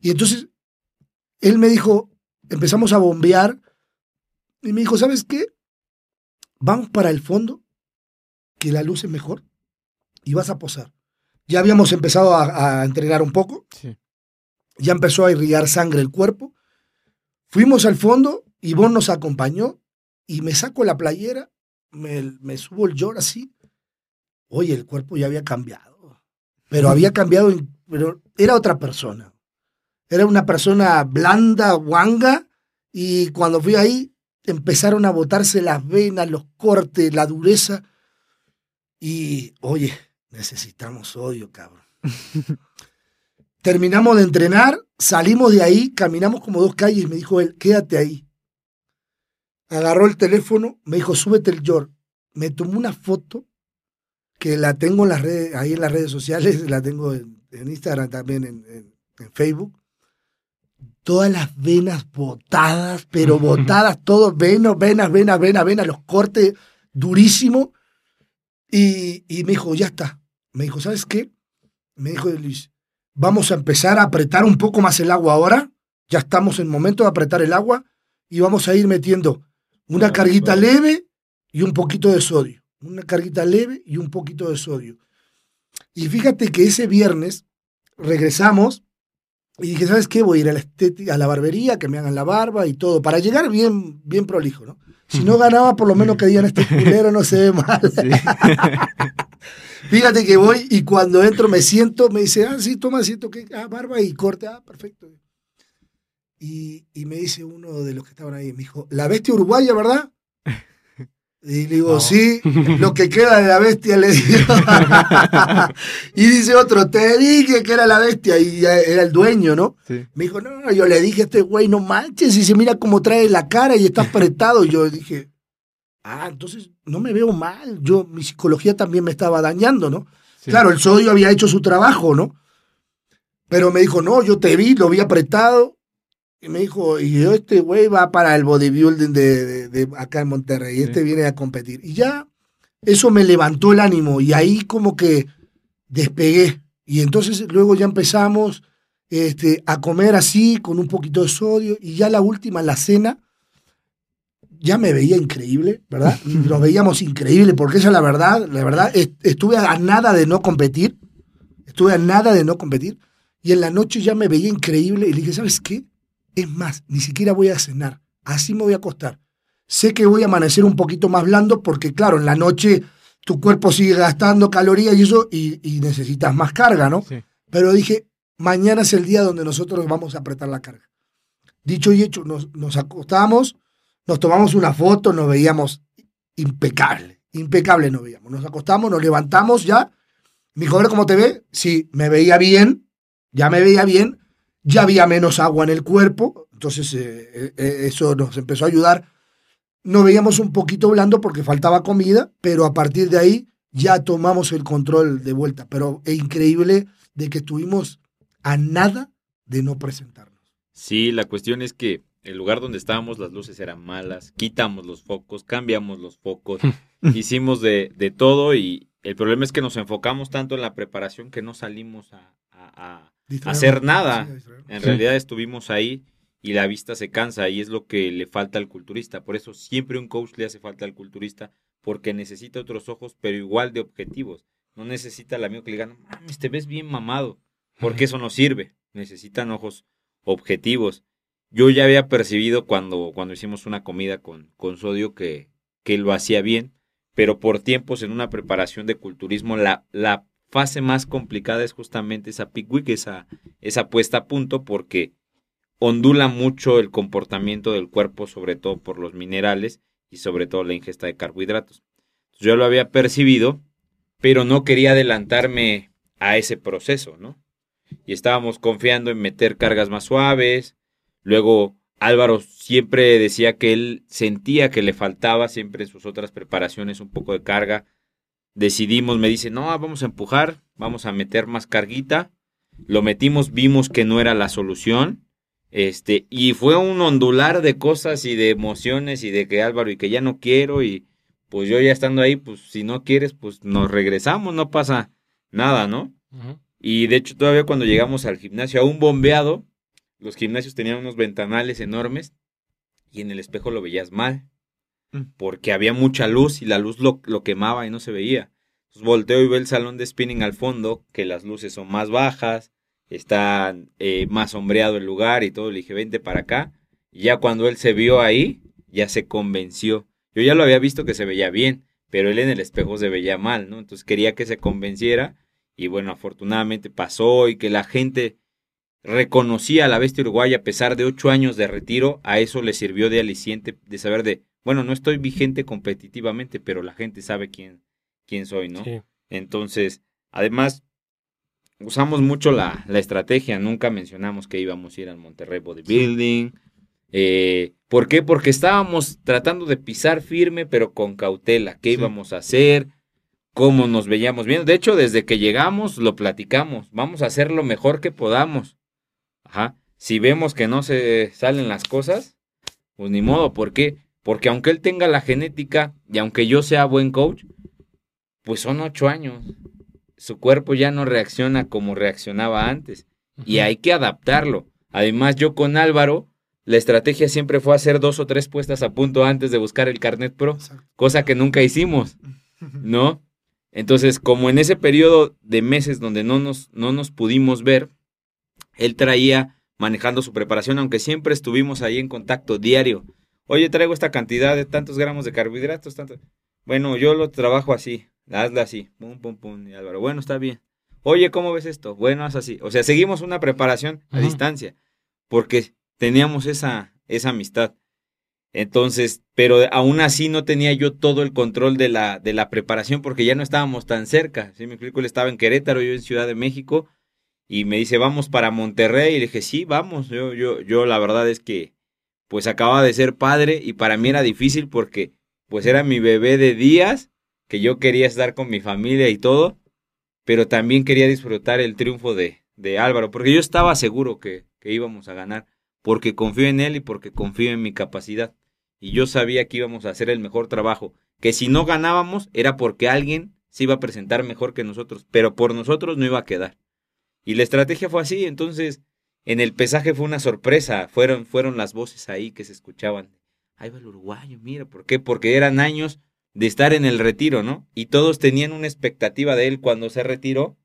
Y entonces él me dijo, empezamos a bombear, y me dijo, ¿sabes qué? Vamos para el fondo, que la luz es mejor, y vas a posar. Ya habíamos empezado a, a entrenar un poco. Sí ya empezó a irrigar sangre el cuerpo. Fuimos al fondo, Ivonne nos acompañó y me saco la playera, me, subo el llor así. Oye, el cuerpo ya había cambiado, pero había cambiado, pero era otra persona. Era una persona blanda, guanga, y cuando fui ahí empezaron a botarse las venas, los cortes, la dureza. Y, oye, necesitamos odio, cabrón. Terminamos de entrenar, salimos de ahí, caminamos como dos calles y me dijo él, quédate ahí. Agarró el teléfono, me dijo, súbete el York. Me tomó una foto que la tengo en las redes, ahí en las redes sociales, la tengo en, Instagram también, en, Facebook. Todas las venas botadas, pero botadas, todos venas, venas, venas, venas, venas, los cortes durísimos. Y, y me dijo, ya está. Me dijo, ¿sabes qué? Me dijo Luis, Vamos a empezar a apretar un poco más el agua ahora. Ya estamos en momento de apretar el agua y vamos a ir metiendo una carguita leve y un poquito de sodio. Una carguita leve y un poquito de sodio. Y fíjate que ese viernes regresamos y dije, ¿sabes qué? Voy a ir a la, estética, a la barbería, que me hagan la barba y todo, para llegar bien, bien prolijo, ¿no? Si no ganaba, por lo menos que digan este culero no se ve mal. Fíjate que voy y cuando entro me siento, me dice, ah, sí, toma siento que, ah, barba y corte, ah, perfecto. Y, y, me dice uno de los que estaban ahí, me dijo, la bestia uruguaya, ¿verdad? Y le digo, sí, lo que queda de la bestia, le digo. y dice otro, te dije que era la bestia, y era el dueño, ¿no? Me dijo, no, yo le dije a este güey, no manches, y se mira cómo trae la cara y está apretado. Y yo dije, ah, entonces no me veo mal. Yo, mi psicología también me estaba dañando, ¿no? Claro, el sodio había hecho su trabajo, ¿no? Pero me dijo, no, yo te vi, lo vi apretado. Y me dijo, y yo, este güey va para el bodybuilding de, de, acá en Monterrey. Y este viene a competir. Y ya eso me levantó el ánimo. Y ahí como que despegué. Y entonces luego ya empezamos este, a comer así, con un poquito de sodio. Y ya la última, la cena, ya me veía increíble, ¿verdad? Nos veíamos increíble, porque esa es la verdad, la verdad, estuve a nada de no competir, estuve a nada de no competir, y en la noche ya me veía increíble, y le dije, ¿sabes qué? Es más, ni siquiera voy a cenar, así me voy a acostar. Sé que voy a amanecer un poquito más blando, porque claro, en la noche tu cuerpo sigue gastando calorías y eso, y, necesitas más carga, ¿no? Pero dije, mañana es el día donde nosotros vamos a apretar la carga. Dicho y hecho, nos, nos acostamos, nos tomamos una foto, nos veíamos impecable, impecable nos veíamos. Nos acostamos, nos levantamos ya. Mi joven, ¿cómo te ve? Sí, me veía bien, ya me veía bien, ya había menos agua en el cuerpo, entonces eh, eh, eh, eso nos empezó a ayudar. Nos veíamos un poquito blando porque faltaba comida, pero a partir de ahí ya tomamos el control de vuelta. Pero es increíble de que estuvimos a nada de no presentarnos. Sí, la cuestión es que el lugar donde estábamos las luces eran malas, quitamos los focos, cambiamos los focos, hicimos de, de, todo y el problema es que nos enfocamos tanto en la preparación que no salimos a, hacer nada. en realidad estuvimos ahí y la vista se cansa y es lo que le falta al culturista. Por eso siempre un coach le hace falta al culturista porque necesita otros ojos, pero igual de objetivos. No necesita el amigo que le diga, mames, te ves bien mamado, porque eso no sirve. Necesitan ojos objetivos yo ya había percibido cuando, cuando hicimos una comida con, con sodio que, que lo hacía bien, pero por tiempos en una preparación de culturismo, la, la fase más complicada es justamente esa peak week, esa, esa puesta a punto, porque ondula mucho el comportamiento del cuerpo, sobre todo por los minerales y sobre todo la ingesta de carbohidratos. Yo lo había percibido, pero no quería adelantarme a ese proceso, ¿no? Y estábamos confiando en meter cargas más suaves. Luego Álvaro siempre decía que él sentía que le faltaba siempre en sus otras preparaciones un poco de carga. Decidimos, me dice, no, vamos a empujar, vamos a meter más carguita. Lo metimos, vimos que no era la solución. Este, y fue un ondular de cosas y de emociones y de que Álvaro y que ya no quiero y pues yo ya estando ahí, pues si no quieres, pues nos regresamos, no pasa nada, ¿no? Y de hecho todavía cuando llegamos al gimnasio, aún bombeado, los gimnasios tenían unos ventanales enormes y en el espejo lo veías mal. Porque había mucha luz y la luz lo, lo quemaba y no se veía. Entonces volteo y veo el salón de spinning al fondo, que las luces son más bajas, está eh, más sombreado el lugar y todo. Le dije, vente para acá. Y ya cuando él se vio ahí, ya se convenció. Yo ya lo había visto que se veía bien, pero él en el espejo se veía mal, ¿no? Entonces quería que se convenciera. Y bueno, afortunadamente pasó y que la gente reconocía a la bestia uruguaya a pesar de ocho años de retiro. A eso le sirvió de aliciente de saber de, bueno, no estoy vigente competitivamente, pero la gente sabe quién, quién soy, ¿no? Entonces, además, usamos mucho la, la, estrategia, nunca mencionamos que íbamos a ir al Monterrey Bodybuilding. Eh, ¿Por qué? Porque estábamos tratando de pisar firme, pero con cautela. ¿Qué íbamos a hacer? ¿Cómo nos veíamos bien? De hecho, desde que llegamos lo platicamos. Vamos a hacer lo mejor que podamos. Ajá. Si vemos que no se salen las cosas, pues ni modo. ¿Por qué? Porque aunque él tenga la genética y aunque yo sea buen coach, pues son ocho años su cuerpo ya no reacciona como reaccionaba antes y hay que adaptarlo. Además, yo con Álvaro, la estrategia siempre fue hacer dos o tres puestas a punto antes de buscar el carnet pro, cosa que nunca hicimos, ¿no? Entonces, como en ese periodo de meses donde no nos, no nos pudimos ver, él traía manejando su preparación, aunque siempre estuvimos ahí en contacto diario. Oye, traigo esta cantidad de tantos gramos de carbohidratos, tanto. Bueno, yo lo trabajo así. Hazla así. Pum, pum, pum. Y Álvaro, bueno, está bien. Oye, ¿cómo ves esto? Bueno, haz así. O sea, seguimos una preparación a distancia. Porque teníamos esa, esa amistad. Entonces, pero aún así no tenía yo todo el control de la, de la preparación porque ya no estábamos tan cerca. ¿sí? Explico, él estaba en Querétaro, yo en Ciudad de México, y me dice, vamos para Monterrey. Y le dije, sí, vamos. Yo, yo, yo la verdad es que, pues acababa de ser padre y para mí era difícil porque, pues era mi bebé de días que yo quería estar con mi familia y todo, pero también quería disfrutar el triunfo de, de Álvaro, porque yo estaba seguro que, que íbamos a ganar, porque confío en él y porque confío en mi capacidad. Y yo sabía que íbamos a hacer el mejor trabajo, que si no ganábamos era porque alguien se iba a presentar mejor que nosotros, pero por nosotros no iba a quedar. Y la estrategia fue así, entonces en el pesaje fue una sorpresa, fueron, fueron las voces ahí que se escuchaban. Ahí va el uruguayo, mira, ¿por qué? Porque eran años de estar en el retiro, ¿no? Y todos tenían una expectativa de él cuando se retiró.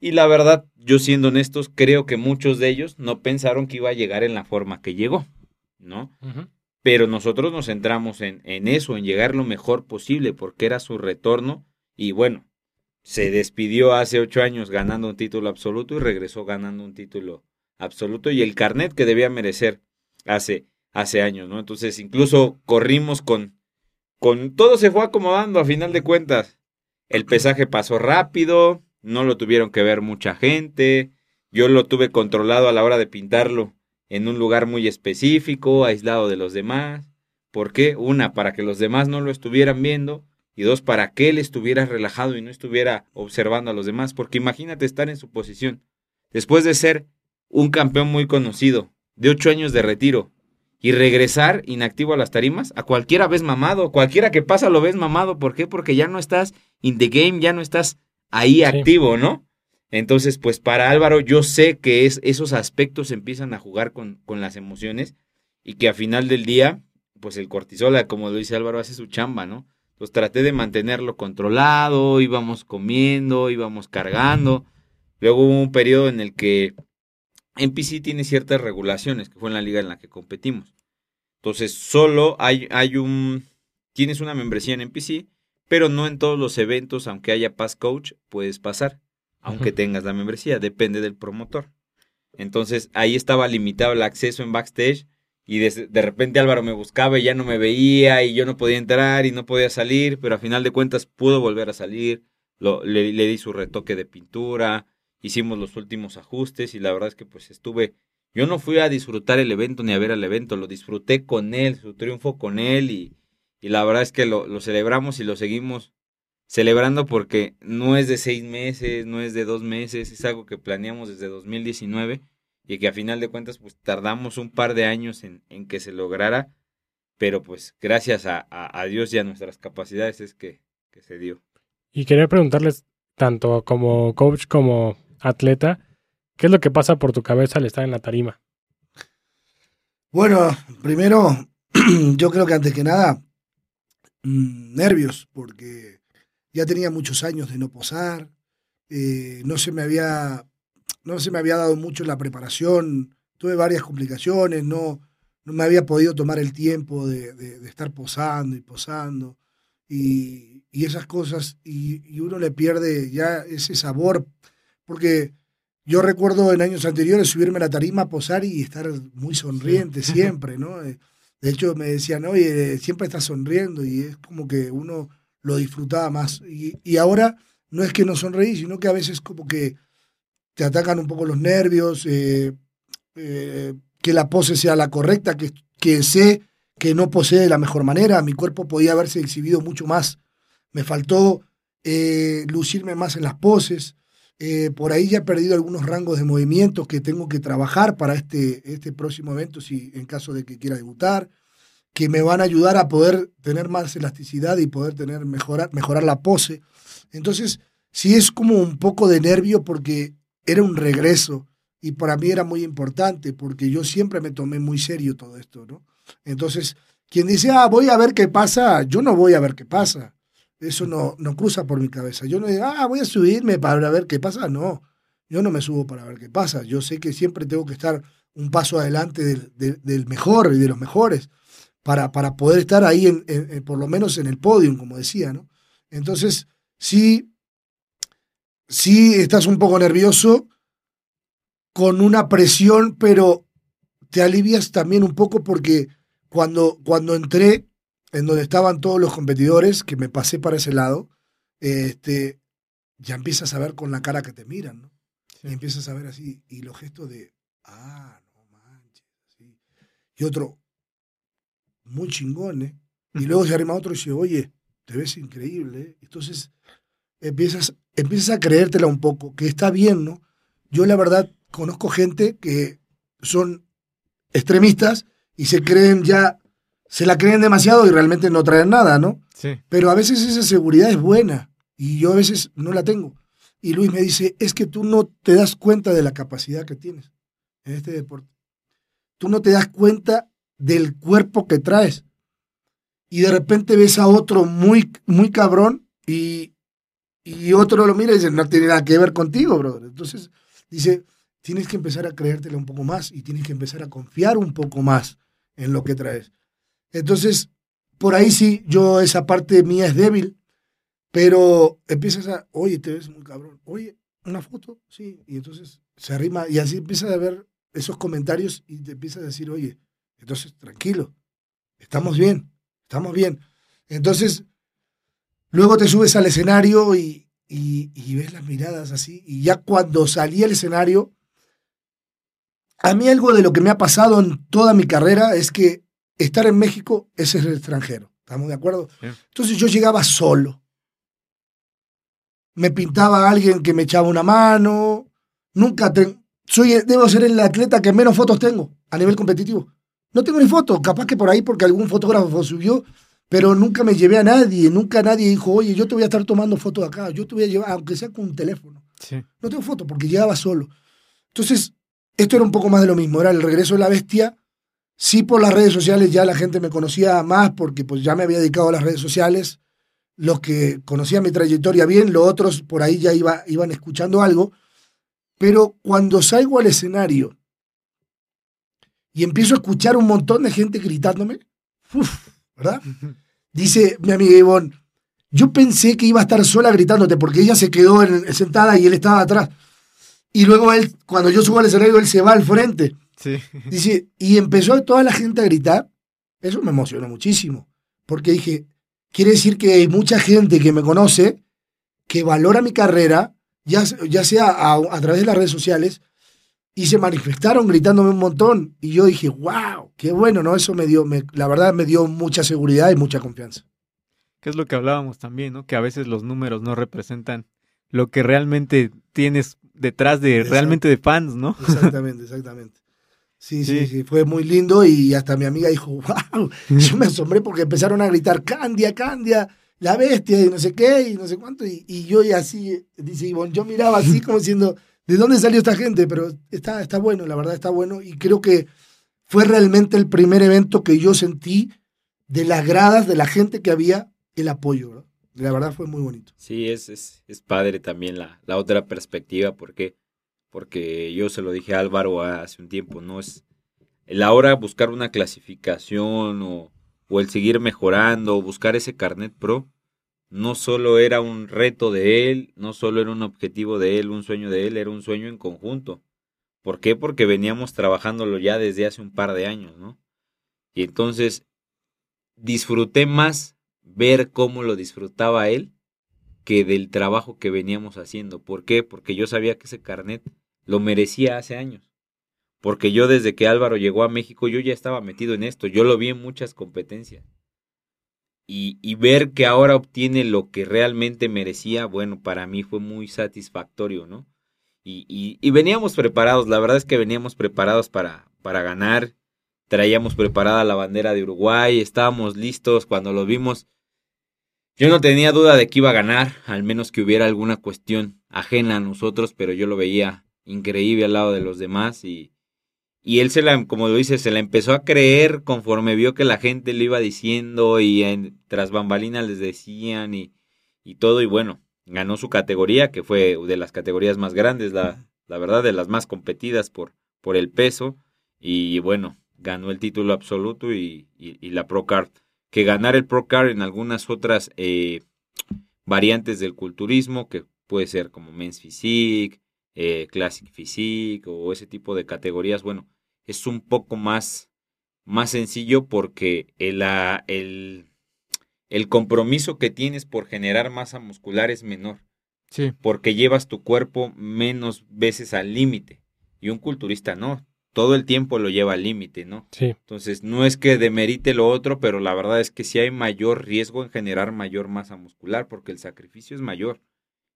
Y la verdad, yo siendo honestos, creo que muchos de ellos no pensaron que iba a llegar en la forma que llegó, ¿no? Pero nosotros nos centramos en, en eso, en llegar lo mejor posible, porque era su retorno. Y bueno, se despidió hace ocho años ganando un título absoluto y regresó ganando un título absoluto y el carnet que debía merecer hace, hace años, ¿no? Entonces, incluso corrimos con, con todo se fue acomodando a final de cuentas. El pesaje pasó rápido, no lo tuvieron que ver mucha gente, yo lo tuve controlado a la hora de pintarlo en un lugar muy específico, aislado de los demás. ¿Por qué? Una, para que los demás no lo estuvieran viendo y dos, para que él estuviera relajado y no estuviera observando a los demás, porque imagínate estar en su posición. Después de ser un campeón muy conocido, de ocho años de retiro, y regresar inactivo a las tarimas, a cualquiera ves mamado, cualquiera que pasa lo ves mamado, ¿por qué? Porque ya no estás in the game, ya no estás ahí activo, ¿no? Entonces, pues para Álvaro yo sé que es, esos aspectos empiezan a jugar con, con las emociones y que a final del día, pues el cortisol, como lo dice Álvaro, hace su chamba, ¿no? Pues traté de mantenerlo controlado, íbamos comiendo, íbamos cargando. Luego hubo un periodo en el que NPC tiene ciertas regulaciones, que fue en la liga en la que competimos. Entonces, solo hay, hay un. Tienes una membresía en NPC, pero no en todos los eventos, aunque haya Pass Coach, puedes pasar. aunque tengas la membresía, depende del promotor. Entonces ahí estaba limitado el acceso en backstage y de, de, repente Álvaro me buscaba y ya no me veía y yo no podía entrar y no podía salir, pero a final de cuentas pudo volver a salir, lo, le, le, di su retoque de pintura, hicimos los últimos ajustes y la verdad es que pues estuve, yo no fui a disfrutar el evento ni a ver el evento, lo disfruté con él, su triunfo con él y, y la verdad es que lo, celebramos y lo seguimos celebrando porque no es de seis meses, no es de dos meses, es algo que planeamos desde 2019 y que a final de cuentas pues tardamos un par de años en, en que se lograra, pero pues gracias a, a, Dios y a nuestras capacidades es que, que, se dio. Y quería preguntarles, tanto como coach como atleta, ¿qué es lo que pasa por tu cabeza al estar en la tarima? Bueno, primero, yo creo que antes que nada, mmm, nervios, porque ya tenía muchos años de no posar, eh, no se me había no se me había dado mucho la preparación, tuve varias complicaciones, no, no me había podido tomar el tiempo de, estar posando y posando y, y esas cosas, y, uno le pierde ya ese sabor, porque yo recuerdo en años anteriores subirme a la tarima, posar y estar muy sonriente siempre, ¿no? De hecho me decían, oye, siempre estás sonriendo y es como que uno lo disfrutaba más. Y, y ahora no es que no sonreí, sino que a veces como que te atacan un poco los nervios, eh, eh, que la pose sea la correcta, que, que sé que no posee de la mejor manera, mi cuerpo podía haberse exhibido mucho más, me faltó eh, lucirme más en las poses, por ahí ya he perdido algunos rangos de movimientos que tengo que trabajar para este, este próximo evento, si en caso de que quiera debutar, que me van a ayudar a poder tener más elasticidad y poder tener mejorar, mejorar la pose. Entonces, sí es como un poco de nervio porque era un regreso y para mí era muy importante porque yo siempre me tomé muy serio todo esto, ¿no? Entonces, quien dice, ah, voy a ver qué pasa, yo no voy a ver qué pasa. Eso no, no cruza por mi cabeza. Yo no digo, ah, voy a subirme para ver qué pasa. No, yo no me subo para ver qué pasa. Yo sé que siempre tengo que estar un paso adelante del, del, mejor y de los mejores para, para poder estar ahí, en, por lo menos en el podio, como decía, ¿no? Entonces, sí, sí estás un poco nervioso, con una presión, pero te alivias también un poco porque cuando, cuando entré en donde estaban todos los competidores, que me pasé para ese lado, este, ya empiezas a ver con la cara que te miran, ¿no? Y empiezas a ver así, y los gestos de, ah, no manches, así. Y otro, muy chingón, ¿eh? Y luego se arrima otro y dice, oye, te ves increíble, ¿eh? Entonces empiezas empiezas a creértela un poco, que está bien, ¿no? Yo la verdad conozco gente que son extremistas y se creen ya, se la creen demasiado y realmente no traen nada, ¿no? Sí. Pero a veces esa seguridad es buena y yo a veces no la tengo. Y Luis me dice, es que tú no te das cuenta de la capacidad que tienes en este deporte. Tú no te das cuenta del cuerpo que traes. Y de repente ves a otro muy, muy cabrón y, y otro lo mira y dice, no tiene nada que ver contigo, brother. Entonces, dice, tienes que empezar a creértela un poco más y tienes que empezar a confiar un poco más en lo que traes. Entonces, por ahí sí, yo esa parte mía es débil, pero empiezas a, oye, te ves muy cabrón, oye, una foto, sí, y entonces se arrima y así empiezas a ver esos comentarios y te empiezas a decir, oye, entonces tranquilo, estamos bien, estamos bien. Entonces, Luego te subes al escenario y, ves las miradas así. Y ya cuando salí al escenario, a mí algo de lo que me ha pasado en toda mi carrera es que estar en México es ser extranjero. ¿Estamos de acuerdo? Entonces yo llegaba solo. Me pintaba alguien que me echaba una mano. Nunca soy debo ser el atleta que menos fotos tengo a nivel competitivo. No tengo ni fotos, capaz que por ahí porque algún fotógrafo subió pero nunca me llevé a nadie, nunca nadie dijo, oye, yo te voy a estar tomando fotos acá, yo te voy a llevar, aunque sea con un teléfono. No tengo fotos porque llegaba solo. Entonces, esto era un poco más de lo mismo, era el regreso de la bestia. Sí, por las redes sociales ya la gente me conocía más porque pues ya me había dedicado a las redes sociales. Los que conocían mi trayectoria bien, los otros por ahí ya iba, iban escuchando algo. Pero cuando salgo al escenario y empiezo a escuchar un montón de gente gritándome, ¿verdad? Dice mi amiga Ivonne, yo pensé que iba a estar sola gritándote, porque ella se quedó sentada y él estaba atrás. Y luego él, cuando yo subo al escenario, él se va al frente. Sí. Dice, y empezó toda la gente a gritar. Eso me emocionó muchísimo. Porque dije, quiere decir que hay mucha gente que me conoce, que valora mi carrera, ya, ya sea a, través de las redes sociales, y se manifestaron gritándome un montón. Y yo dije, wow, qué bueno, ¿no? Eso me dio, me, la verdad me dio mucha seguridad y mucha confianza. Que es lo que hablábamos también, ¿no? Que a veces los números no representan lo que realmente tienes detrás de realmente de fans, ¿no? Exactamente, exactamente. Sí, sí, sí, fue muy lindo y hasta mi amiga dijo, wow, yo me asombré porque empezaron a gritar Candia, Candia, la bestia y no sé qué y no sé cuánto y, y yo y así, dice Ivonne, yo miraba así como diciendo, ¿de dónde salió esta gente? Pero está, está bueno, la verdad está bueno y creo que fue realmente el primer evento que yo sentí de las gradas, de la gente que había, el apoyo, ¿verdad? La verdad fue muy bonito. Sí, es, es, es padre también la, la otra perspectiva, porque, porque yo se lo dije a Álvaro hace un tiempo, ¿no? Es el ahora buscar una clasificación o, o el seguir mejorando o buscar ese carnet pro, no solo era un reto de él, no solo era un objetivo de él, un sueño de él, era un sueño en conjunto. ¿Por qué? Porque veníamos trabajándolo ya desde hace un par de años, ¿no? Y entonces disfruté más ver cómo lo disfrutaba él que del trabajo que veníamos haciendo. ¿Por qué? Porque yo sabía que ese carnet lo merecía hace años. Porque yo desde que Álvaro llegó a México, yo ya estaba metido en esto. Yo lo vi en muchas competencias. Y, y ver que ahora obtiene lo que realmente merecía, bueno, para mí fue muy satisfactorio, ¿no? Y, y, veníamos preparados, la verdad es que veníamos preparados para, para ganar traíamos preparada la bandera de Uruguay, estábamos listos cuando lo vimos. Yo no tenía duda de que iba a ganar, al menos que hubiera alguna cuestión ajena a nosotros, pero yo lo veía increíble al lado de los demás y, y él se la, como lo dice, se la empezó a creer conforme vio que la gente le iba diciendo y en, tras bambalinas les decían y, y todo y bueno, ganó su categoría, que fue de las categorías más grandes, la, la verdad, de las más competidas por, por el peso y bueno, ganó el título absoluto y, la Pro Card. Que ganar el Pro Card en algunas otras eh, variantes del culturismo, que puede ser como Men's Physique, eh, Classic Physique o ese tipo de categorías, bueno, es un poco más, más sencillo porque el, el, el compromiso que tienes por generar masa muscular es menor. Sí. Porque llevas tu cuerpo menos veces al límite. Y un culturista no todo el tiempo lo lleva al límite, ¿no? Sí. Entonces, no es que demerite lo otro, pero la verdad es que sí hay mayor riesgo en generar mayor masa muscular, porque el sacrificio es mayor.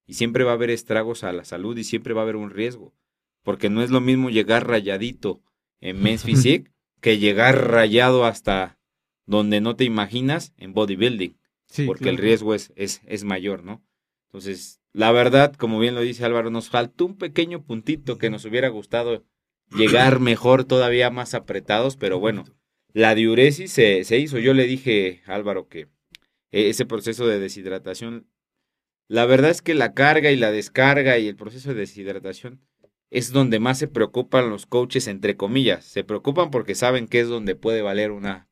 Y siempre va a haber estragos a la salud y siempre va a haber un riesgo. Porque no es lo mismo llegar rayadito en Men's Physique que llegar rayado hasta donde no te imaginas en bodybuilding. Sí, porque el riesgo es, es, es mayor, ¿no? Entonces, la verdad, como bien lo dice Álvaro, nos faltó un pequeño puntito que nos hubiera gustado llegar mejor, todavía más apretados, pero bueno, la diuresis se, se hizo. Yo le dije, Álvaro, que e, ese proceso de deshidratación, la verdad es que la carga y la descarga y el proceso de deshidratación es donde más se preocupan los coaches, entre comillas. Se preocupan porque saben que es donde puede valer una,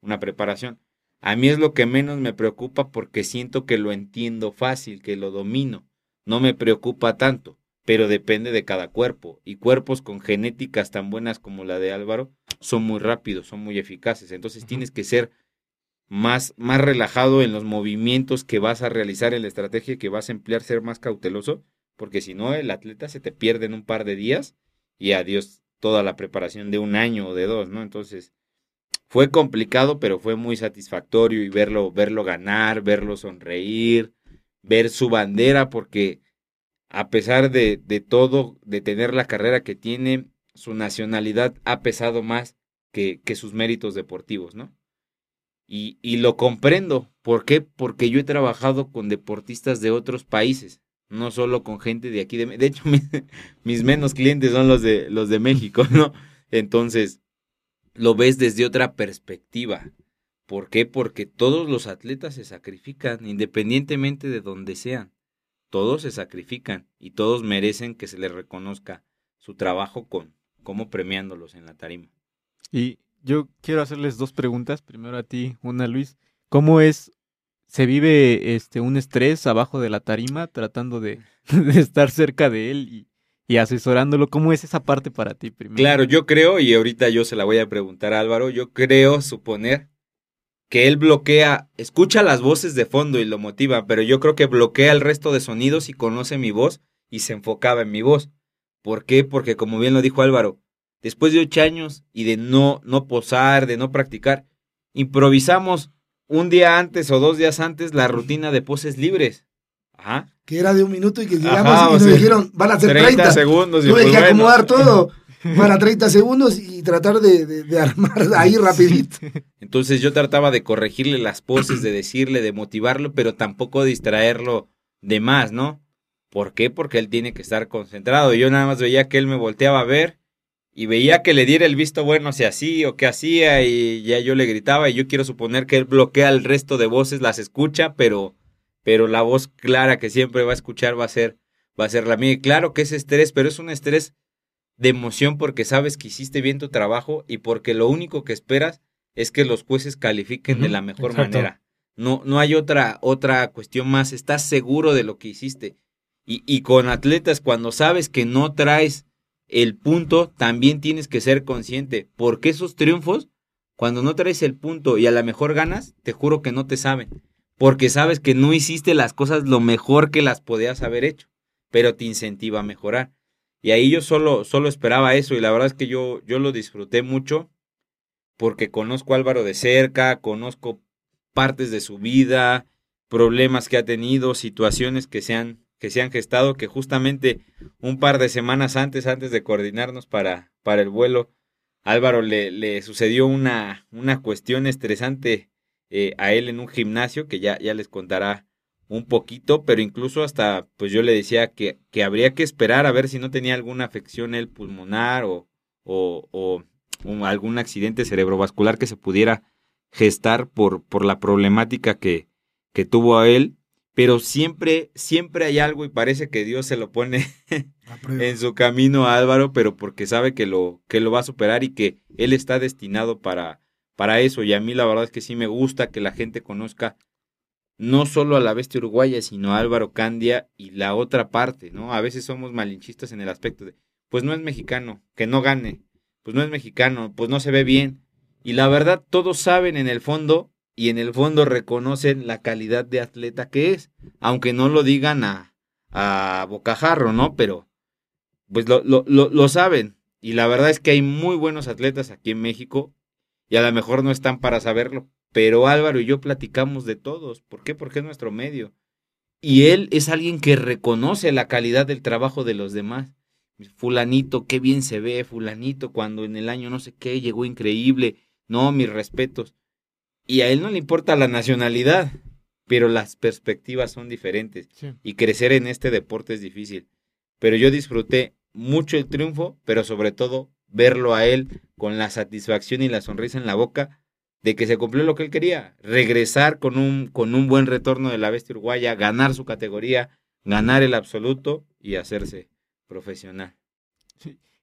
una preparación. A mí es lo que menos me preocupa porque siento que lo entiendo fácil, que lo domino. No me preocupa tanto pero depende de cada cuerpo. Y cuerpos con genéticas tan buenas como la de Álvaro son muy rápidos, son muy eficaces. Entonces tienes que ser más, más relajado en los movimientos que vas a realizar, en la estrategia que vas a emplear, ser más cauteloso, porque si no, el atleta se te pierde en un par de días y adiós toda la preparación de un año o de dos, ¿no? Entonces, fue complicado, pero fue muy satisfactorio y verlo, verlo ganar, verlo sonreír, ver su bandera, porque a pesar de, de, todo, de tener la carrera que tiene, su nacionalidad ha pesado más que, que sus méritos deportivos, ¿no? Y, y, lo comprendo. ¿Por qué? Porque yo he trabajado con deportistas de otros países, no solo con gente de aquí. De, de hecho, mis, menos clientes son los de, los de México, ¿no? Entonces, lo ves desde otra perspectiva. ¿Por qué? Porque todos los atletas se sacrifican, independientemente de donde sean todos se sacrifican y todos merecen que se les reconozca su trabajo con como premiándolos en la tarima. Y yo quiero hacerles dos preguntas, primero a ti, una Luis, ¿cómo es se vive este un estrés abajo de la tarima tratando de, estar cerca de él y, y, asesorándolo. ¿Cómo es esa parte para ti primero? Claro, yo creo, y ahorita yo se la voy a preguntar a Álvaro, yo creo suponer que él bloquea, escucha las voces de fondo y lo motiva, pero yo creo que bloquea el resto de sonidos y conoce mi voz y se enfocaba en mi voz. ¿Por qué? Porque como bien lo dijo Álvaro, después de ocho años y de no, no posar, de no practicar, improvisamos un día antes o dos días antes la rutina de poses libres. Ajá. Que era de un minuto y que llegamos y nos dijeron, van a ser 30, segundos. Tuve que acomodar todo para 30 segundos y tratar de, de, armar ahí rapidito. Entonces yo trataba de corregirle las poses, de decirle, de motivarlo, pero tampoco distraerlo de más, ¿no? ¿Por qué? Porque él tiene que estar concentrado. Yo nada más veía que él me volteaba a ver y veía que le diera el visto bueno si así o qué hacía y ya yo le gritaba y yo quiero suponer que él bloquea el resto de voces, las escucha, pero, pero la voz clara que siempre va a escuchar va a ser, va a ser la mía. Y claro que es estrés, pero es un estrés de emoción porque sabes que hiciste bien tu trabajo y porque lo único que esperas es que los jueces califiquen de la mejor manera. No, no hay otra, otra cuestión más. Estás seguro de lo que hiciste. Y, y con atletas, cuando sabes que no traes el punto, también tienes que ser consciente. Porque esos triunfos, cuando no traes el punto y a lo mejor ganas, te juro que no te saben. Porque sabes que no hiciste las cosas lo mejor que las podías haber hecho. Pero te incentiva a mejorar. Y ahí yo solo, solo esperaba eso. Y la verdad es que yo, yo lo disfruté mucho. Porque conozco a Álvaro de cerca, conozco partes de su vida, problemas que ha tenido, situaciones que se han que se han gestado, que justamente un par de semanas antes, antes de coordinarnos para, para el vuelo, Álvaro le, le sucedió una, una cuestión estresante eh, a él en un gimnasio, que ya, ya les contará un poquito, pero incluso hasta, pues yo le decía que, que habría que esperar a ver si no tenía alguna afección el pulmonar o, o, o, algún accidente cerebrovascular que se pudiera gestar por, por la problemática que, que tuvo a él pero siempre, siempre hay algo y parece que Dios se lo pone en su camino a Álvaro, pero porque sabe que lo, que lo va a superar y que él está destinado para, para eso. Y a mí la verdad es que sí me gusta que la gente conozca no solo a la bestia uruguaya, sino a Álvaro Candia y la otra parte, ¿no? A veces somos malinchistas en el aspecto de, pues no es mexicano, que no gane, pues no es mexicano, pues no se ve bien. Y la verdad, todos saben en el fondo y en el fondo reconocen la calidad de atleta que es, aunque no lo digan a, a bocajarro, ¿no? Pero pues lo, lo, lo, saben. Y la verdad es que hay muy buenos atletas aquí en México y a lo mejor no están para saberlo, pero Álvaro y yo platicamos de todos. ¿Por qué? Porque es nuestro medio. Y él es alguien que reconoce la calidad del trabajo de los demás. Fulanito, qué bien se ve, fulanito, cuando en el año no sé qué llegó increíble. No, mis respetos. Y a él no le importa la nacionalidad, pero las perspectivas son diferentes. Y crecer en este deporte es difícil. Pero yo disfruté mucho el triunfo, pero sobre todo verlo a él con la satisfacción y la sonrisa en la boca de que se cumplió lo que él quería, regresar con un, con un buen retorno de la bestia uruguaya, ganar su categoría, ganar el absoluto y hacerse profesional.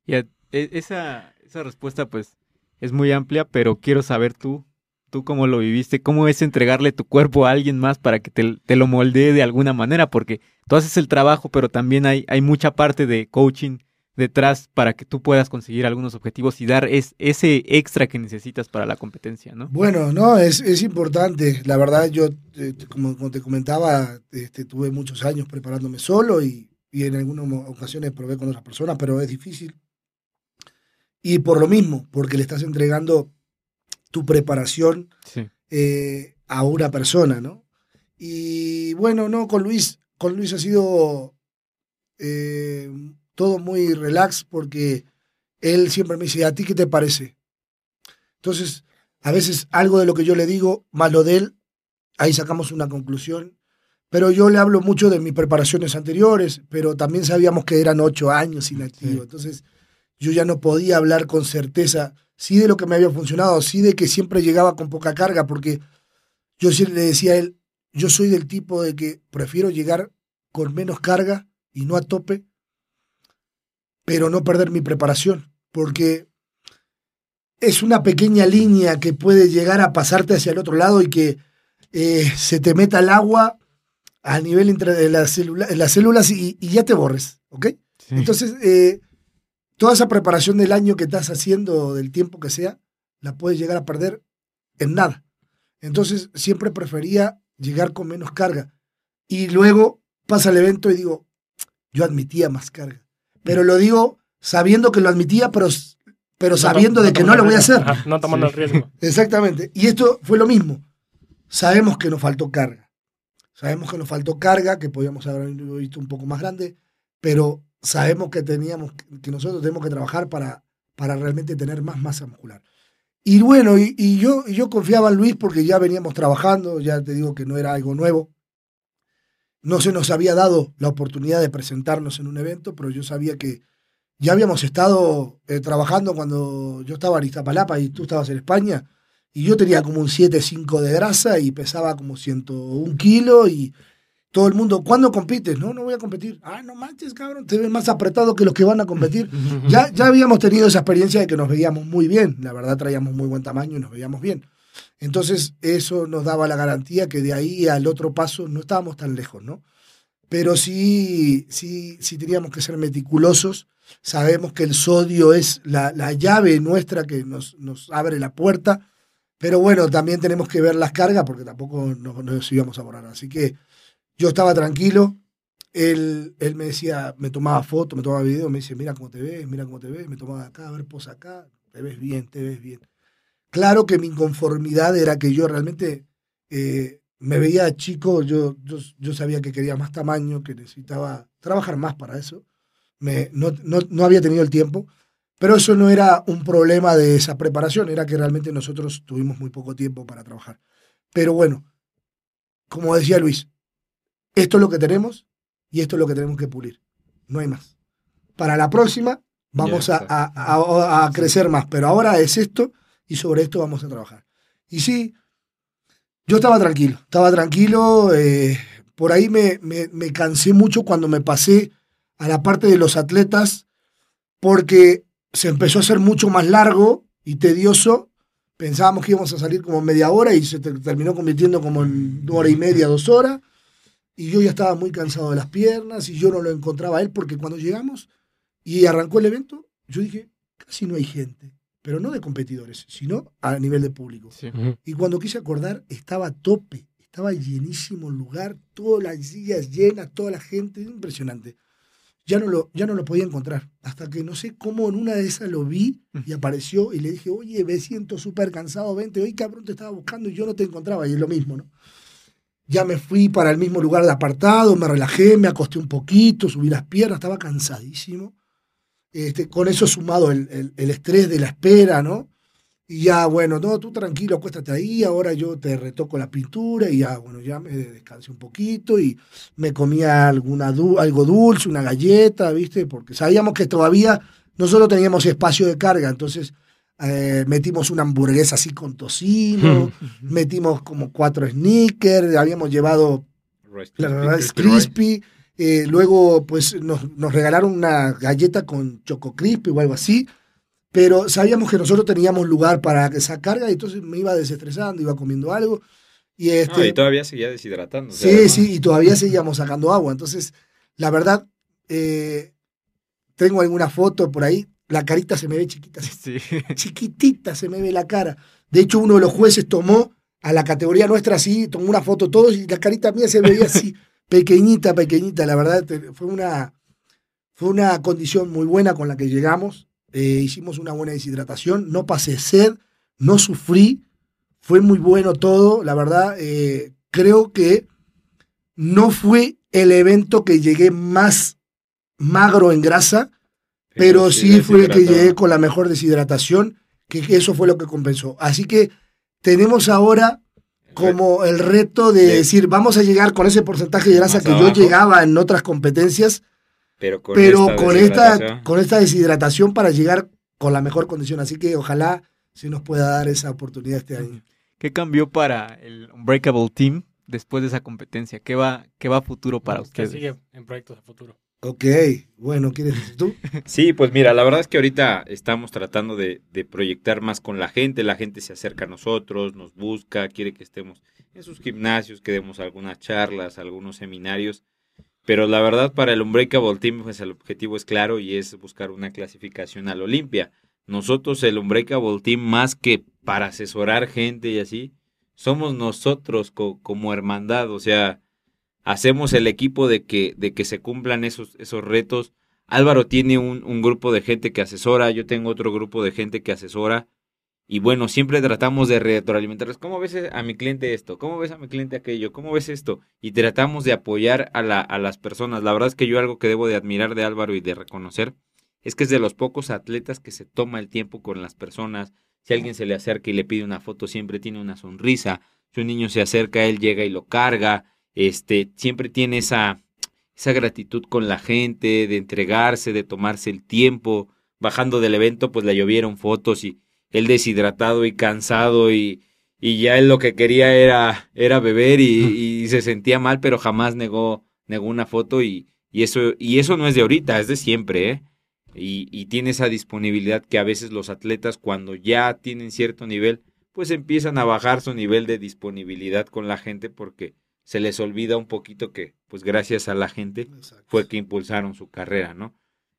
Y e, esa, esa respuesta pues es muy amplia, pero quiero saber tú, tú cómo lo viviste, cómo es entregarle tu cuerpo a alguien más para que te, lo moldee de alguna manera, porque tú haces el trabajo, pero también hay, mucha parte de coaching detrás para que tú puedas conseguir algunos objetivos y dar es, ese extra que necesitas para la competencia, ¿no? Bueno, no, es, es importante. La verdad, yo, eh, como, te comentaba, este, tuve muchos años preparándome solo y, y en algunas ocasiones probé con otras personas, pero es difícil. Y por lo mismo, porque le estás entregando tu preparación eh, a una persona, ¿no? Y bueno, no, con Luis, con Luis ha sido eh, todo muy relax porque él siempre me dice, ¿a ti qué te parece? Entonces, a veces algo de lo que yo le digo, más lo de él, ahí sacamos una conclusión. Pero yo le hablo mucho de mis preparaciones anteriores, pero también sabíamos que eran ocho años inactivo. Entonces, yo ya no podía hablar con certeza sí de lo que me había funcionado, sí de que siempre llegaba con poca carga, porque yo le decía a él, yo soy del tipo de que prefiero llegar con menos carga y no a tope, pero no perder mi preparación, porque es una pequeña línea que puede llegar a pasarte hacia el otro lado y que eh, se te meta el agua a nivel entre de las, las células y, ya te borres, ¿ok? Entonces, eh, toda esa preparación del año que estás haciendo, del tiempo que sea, la puedes llegar a perder en nada. Entonces, siempre prefería llegar con menos carga. Y luego pasa el evento y digo, yo admitía más carga. Pero lo digo sabiendo que lo admitía, pero, pero sabiendo de que no lo voy a hacer. no tomando el riesgo. Exactamente. Y esto fue lo mismo. Sabemos que nos faltó carga. Sabemos que nos faltó carga, que podíamos haber visto un poco más grande, pero sabemos que teníamos, que nosotros tenemos que trabajar para, para realmente tener más masa muscular. Y bueno, y, yo, yo confiaba en Luis porque ya veníamos trabajando, ya te digo que no era algo nuevo. No se nos había dado la oportunidad de presentarnos en un evento, pero yo sabía que ya habíamos estado eh, trabajando cuando yo estaba en Iztapalapa y tú estabas en España, y yo tenía como un 7,5 de grasa y pesaba como 101 kilos y todo el mundo, ¿cuándo compites? No, no voy a competir. Ah, no manches, cabrón, te ves más apretado que los que van a competir. ya, ya habíamos tenido esa experiencia de que nos veíamos muy bien, la verdad traíamos muy buen tamaño y nos veíamos bien. Entonces eso nos daba la garantía que de ahí al otro paso no estábamos tan lejos, ¿no? Pero sí, sí, sí teníamos que ser meticulosos. Sabemos que el sodio es la, la llave nuestra que nos, nos abre la puerta. Pero bueno, también tenemos que ver las cargas porque tampoco nos, nos íbamos a borrar. Así que yo estaba tranquilo. Él, él me decía, me tomaba fotos, me tomaba video, me dice, mira cómo te ves, mira cómo te ves, me tomaba acá, a ver, posa acá, te ves bien, te ves bien. Claro que mi inconformidad era que yo realmente eh, me veía chico, yo, yo, yo, sabía que quería más tamaño, que necesitaba trabajar más para eso. Me, no, no, no había tenido el tiempo, pero eso no era un problema de esa preparación, era que realmente nosotros tuvimos muy poco tiempo para trabajar. Pero bueno, como decía Luis, esto es lo que tenemos y esto es lo que tenemos que pulir. No hay más. Para la próxima vamos a, a, crecer más, pero ahora es esto y sobre esto vamos a trabajar. Y sí, yo estaba tranquilo, estaba tranquilo. Eh, por ahí me, me, me, cansé mucho cuando me pasé a la parte de los atletas porque se empezó a hacer mucho más largo y tedioso. Pensábamos que íbamos a salir como media hora y se terminó convirtiendo como en una hora y media, dos horas y yo ya estaba muy cansado de las piernas y yo no lo encontraba a él porque cuando llegamos y arrancó el evento, yo dije, casi no hay gente, pero no de competidores, sino a nivel de público. Y cuando quise acordar, estaba a tope, estaba llenísimo el lugar, todas las sillas llenas, toda la gente, impresionante. Ya no, lo, ya no lo podía encontrar, hasta que no sé cómo en una de esas lo vi y apareció y le dije, oye, me siento súper cansado, vente, hoy cabrón te estaba buscando y yo no te encontraba, y es lo mismo, ¿no? Ya me fui para el mismo lugar de apartado, me relajé, me acosté un poquito, subí las piernas, estaba cansadísimo. Este, con eso sumado el, estrés de la espera, ¿no? Y ya, bueno, no, tú tranquilo, acuéstate ahí, ahora yo te retoco la pintura y ya, bueno, ya me descansé un poquito y me comía alguna algo dulce, una galleta, ¿viste? Porque sabíamos que todavía nosotros teníamos espacio de carga, entonces eh, metimos una hamburguesa así con tocino, metimos como cuatro sneakers, habíamos llevado la crispy. Eh, luego, pues nos, nos, regalaron una galleta con choco crispy o algo así. Pero sabíamos que nosotros teníamos lugar para esa carga y entonces me iba desestresando, iba comiendo algo. Y, este, y todavía seguía deshidratando. Sí, sí, y todavía seguíamos sacando agua. Entonces, la verdad, eh, tengo alguna foto por ahí la carita se me ve chiquita. Chiquitita se me ve la cara. De hecho, uno de los jueces tomó a la categoría nuestra así, tomó una foto todos y la carita mía se veía así, pequeñita, pequeñita. La verdad, fue una, fue una condición muy buena con la que llegamos. Eh, hicimos una buena deshidratación, no pasé sed, no sufrí, fue muy bueno todo. La verdad, eh, creo que no fue el evento que llegué más magro en grasa, pero sí fue el que llegué con la mejor deshidratación, que eso fue lo que compensó. Así que tenemos ahora como el reto de decir, vamos a llegar con ese porcentaje de grasa que yo llegaba en otras competencias, pero con, esta, con, esta, deshidratación para llegar con la mejor condición. Así que ojalá se nos pueda dar esa oportunidad este año. ¿Qué cambió para el Unbreakable Team después de esa competencia? ¿Qué va, qué va a futuro para ustedes? ¿Qué sigue en proyectos a futuro? Ok, bueno, ¿quieres tú? Sí, pues mira, la verdad es que ahorita estamos tratando de, proyectar más con la gente, la gente se acerca a nosotros, nos busca, quiere que estemos en sus gimnasios, que demos algunas charlas, algunos seminarios. Pero la verdad, para el Unbreakable Team, pues el objetivo es claro y es buscar una clasificación al Olimpia. Nosotros, el Unbreakable Team, más que para asesorar gente y así, somos nosotros como hermandad. O sea, hacemos el equipo de que, de que se cumplan esos, esos retos. Álvaro tiene un, un grupo de gente que asesora, yo tengo otro grupo de gente que asesora y bueno, siempre tratamos de retroalimentarles. ¿Cómo ves a mi cliente esto? ¿Cómo ves a mi cliente aquello? ¿Cómo ves esto? Y tratamos de apoyar a, la, a las personas. La verdad es que yo algo que debo de admirar de Álvaro y de reconocer es que es de los pocos atletas que se toma el tiempo con las personas. Si alguien se le acerca y le pide una foto, siempre tiene una sonrisa. Si un niño se acerca, él llega y lo carga. Este, siempre tiene esa, esa gratitud con la gente, de entregarse, de tomarse el tiempo. Bajando del evento, pues le llovieron fotos y él deshidratado y cansado y, y ya él lo que quería era, era beber y, se sentía mal, pero jamás negó, negó una foto y, y, eso, y eso no es de ahorita, es de siempre, ¿eh? Y, y tiene esa disponibilidad que a veces los atletas cuando ya tienen cierto nivel, pues empiezan a bajar su nivel de disponibilidad con la gente porque se les olvida un poquito que, pues gracias a la gente fue que impulsaron su carrera, ¿no?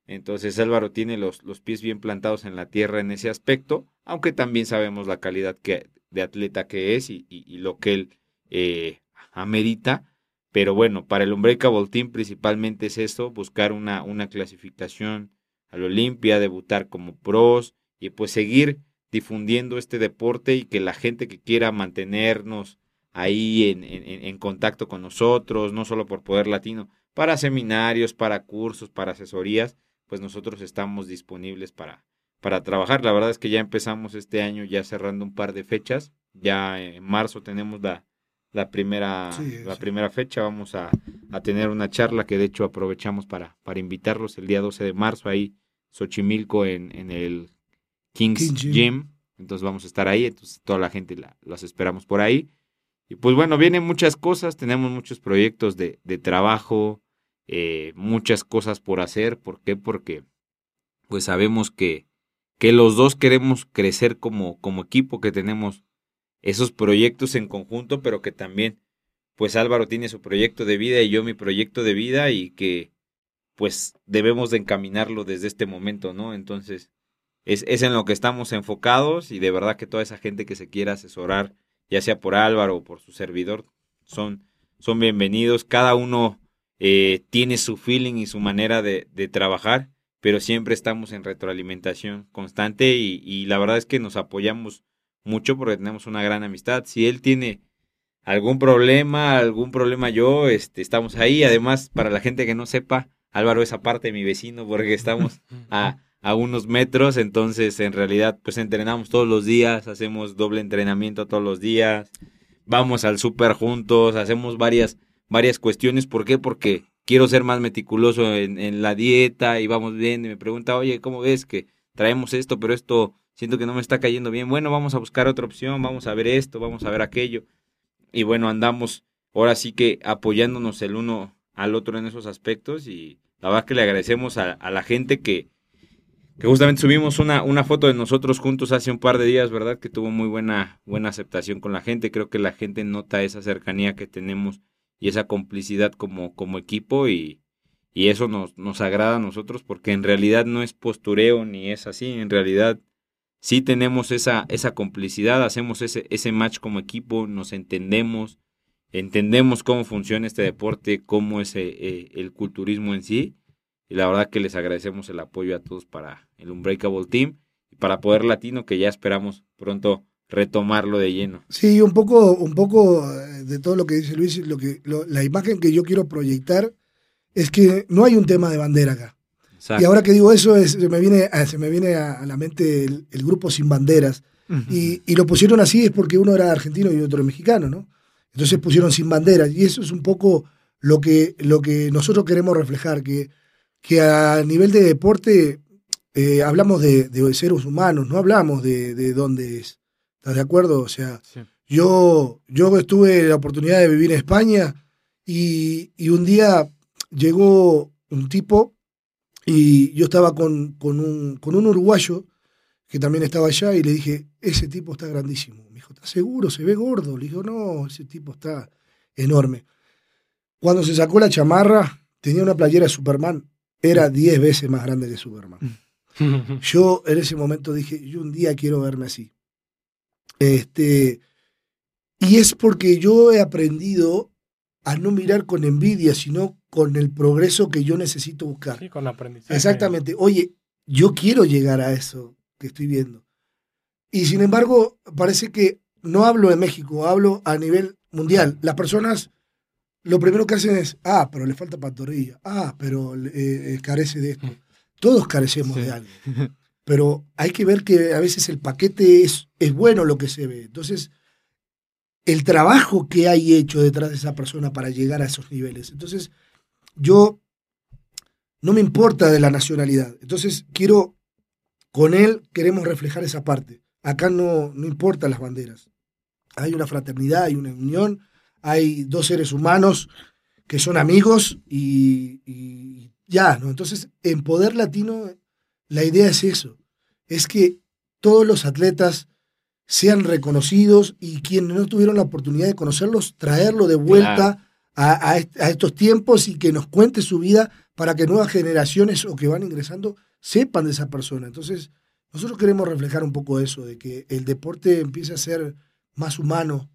Entonces Álvaro tiene los, los pies bien plantados en la tierra en ese aspecto, aunque también sabemos la calidad que, de atleta que es y, y, lo que él eh, amerita. Pero bueno, para el Unbreakable Team principalmente es esto, buscar una, una clasificación al Olimpia, debutar como pros y pues seguir difundiendo este deporte y que la gente que quiera mantenernos ahí en, en, en contacto con nosotros, no solo por Poder Latino, para seminarios, para cursos, para asesorías, pues nosotros estamos disponibles para, para trabajar. La verdad es que ya empezamos este año ya cerrando un par de fechas. Ya en marzo tenemos la, la primera, la primera fecha. Vamos a, a, tener una charla que de hecho aprovechamos para, para invitarlos el día 12 de marzo ahí, Xochimilco en, en el Kings, Gym. Entonces vamos a estar ahí. Entonces toda la gente la, las esperamos por ahí. Y pues bueno, vienen muchas cosas. Tenemos muchos proyectos de, de trabajo eh, muchas cosas por hacer. ¿Por qué? Porque pues sabemos que, que los dos queremos crecer como, como equipo, que tenemos esos proyectos en conjunto, pero que también pues Álvaro tiene su proyecto de vida y yo mi proyecto de vida y que pues debemos de encaminarlo desde este momento, ¿no? Entonces, es, es en lo que estamos enfocados y de verdad que toda esa gente que se quiera asesorar, ya sea por Álvaro o por su servidor, son, son bienvenidos. Cada uno eh, tiene su feeling y su manera de, de, trabajar, pero siempre estamos en retroalimentación constante y, y, la verdad es que nos apoyamos mucho porque tenemos una gran amistad. Si él tiene algún problema, algún problema yo, este, estamos ahí. Además, para la gente que no sepa, Álvaro es aparte de mi vecino porque estamos a, a unos metros, entonces en realidad pues entrenamos todos los días, hacemos doble entrenamiento todos los días, vamos al súper juntos, hacemos varias varias cuestiones. ¿Por qué? Porque quiero ser más meticuloso en, la dieta y vamos bien. Y me pregunta, oye, ¿cómo ves que traemos esto, pero esto siento que no me está cayendo bien? Bueno, vamos a buscar otra opción, vamos a ver esto, vamos a ver aquello. Y bueno, andamos ahora sí que apoyándonos el uno al otro en esos aspectos y la verdad que le agradecemos a, a la gente que, que justamente subimos una, una foto de nosotros juntos hace un par de días, ¿verdad? Que tuvo muy buena, buena aceptación con la gente. Creo que la gente nota esa cercanía que tenemos y esa complicidad como, como equipo y, y eso nos, nos agrada a nosotros porque en realidad no es postureo ni es así, en realidad sí tenemos esa, esa complicidad, hacemos ese, ese match como equipo, nos entendemos, entendemos cómo funciona este deporte, cómo es eh, eh, el culturismo en sí y la verdad que les agradecemos el apoyo a todos para el Unbreakable Team y para Poder Latino que ya esperamos pronto retomarlo de lleno. Sí, un poco, un poco eh, de todo lo que dice Luis, lo que, la imagen que yo quiero proyectar es que no hay un tema de bandera acá. Y ahora que digo eso, es, se me viene, a, se me viene a, la mente el, grupo Sin Banderas. y, y, lo pusieron así es porque uno era argentino y otro era mexicano, ¿no? Entonces pusieron Sin Banderas. Y eso es un poco lo que, lo que nosotros queremos reflejar, que, que a nivel de deporte eh, hablamos de, de, seres humanos, no hablamos de, de dónde es. ¿Estás de acuerdo? O sea, yo, yo estuve la oportunidad de vivir en España y, un día llegó un tipo y yo estaba con, con, un, con un uruguayo que también estaba allá y le dije, ese tipo está grandísimo. Me dijo, ¿estás seguro? Se ve gordo. Le digo, no, ese tipo está enorme. Cuando se sacó la chamarra, tenía una playera de Superman. Era 10 veces más grande que Superman. Yo en ese momento dije, yo un día quiero verme así. Este, y es porque yo he aprendido a no mirar con envidia, sino con el progreso que yo necesito buscar. Sí, con aprendizaje. Exactamente. Oye, yo quiero llegar a eso que estoy viendo. Y sin embargo, parece que no hablo de México, hablo a nivel mundial. Las personas lo primero que hacen es, ah, pero le falta pantorrilla, ah, pero eh, eh, carece de esto. Todos carecemos de algo. Pero hay que ver que a veces el paquete es, es bueno lo que se ve. Entonces, el trabajo que hay hecho detrás de esa persona para llegar a esos niveles. Entonces, yo no me importa de la nacionalidad. Entonces, quiero, con él queremos reflejar esa parte. Acá no, no importan las banderas. Hay una fraternidad, hay una unión, hay dos seres humanos que son amigos y, y ya, ¿no? Entonces, en Poder Latino, la idea es eso, es que todos los atletas sean reconocidos y quienes no tuvieron la oportunidad de conocerlos, traerlo de vuelta a, estos tiempos y que nos cuente su vida para que nuevas generaciones o que van ingresando sepan de esa persona. Entonces, nosotros queremos reflejar un poco eso, de que el deporte empiece a ser más humano,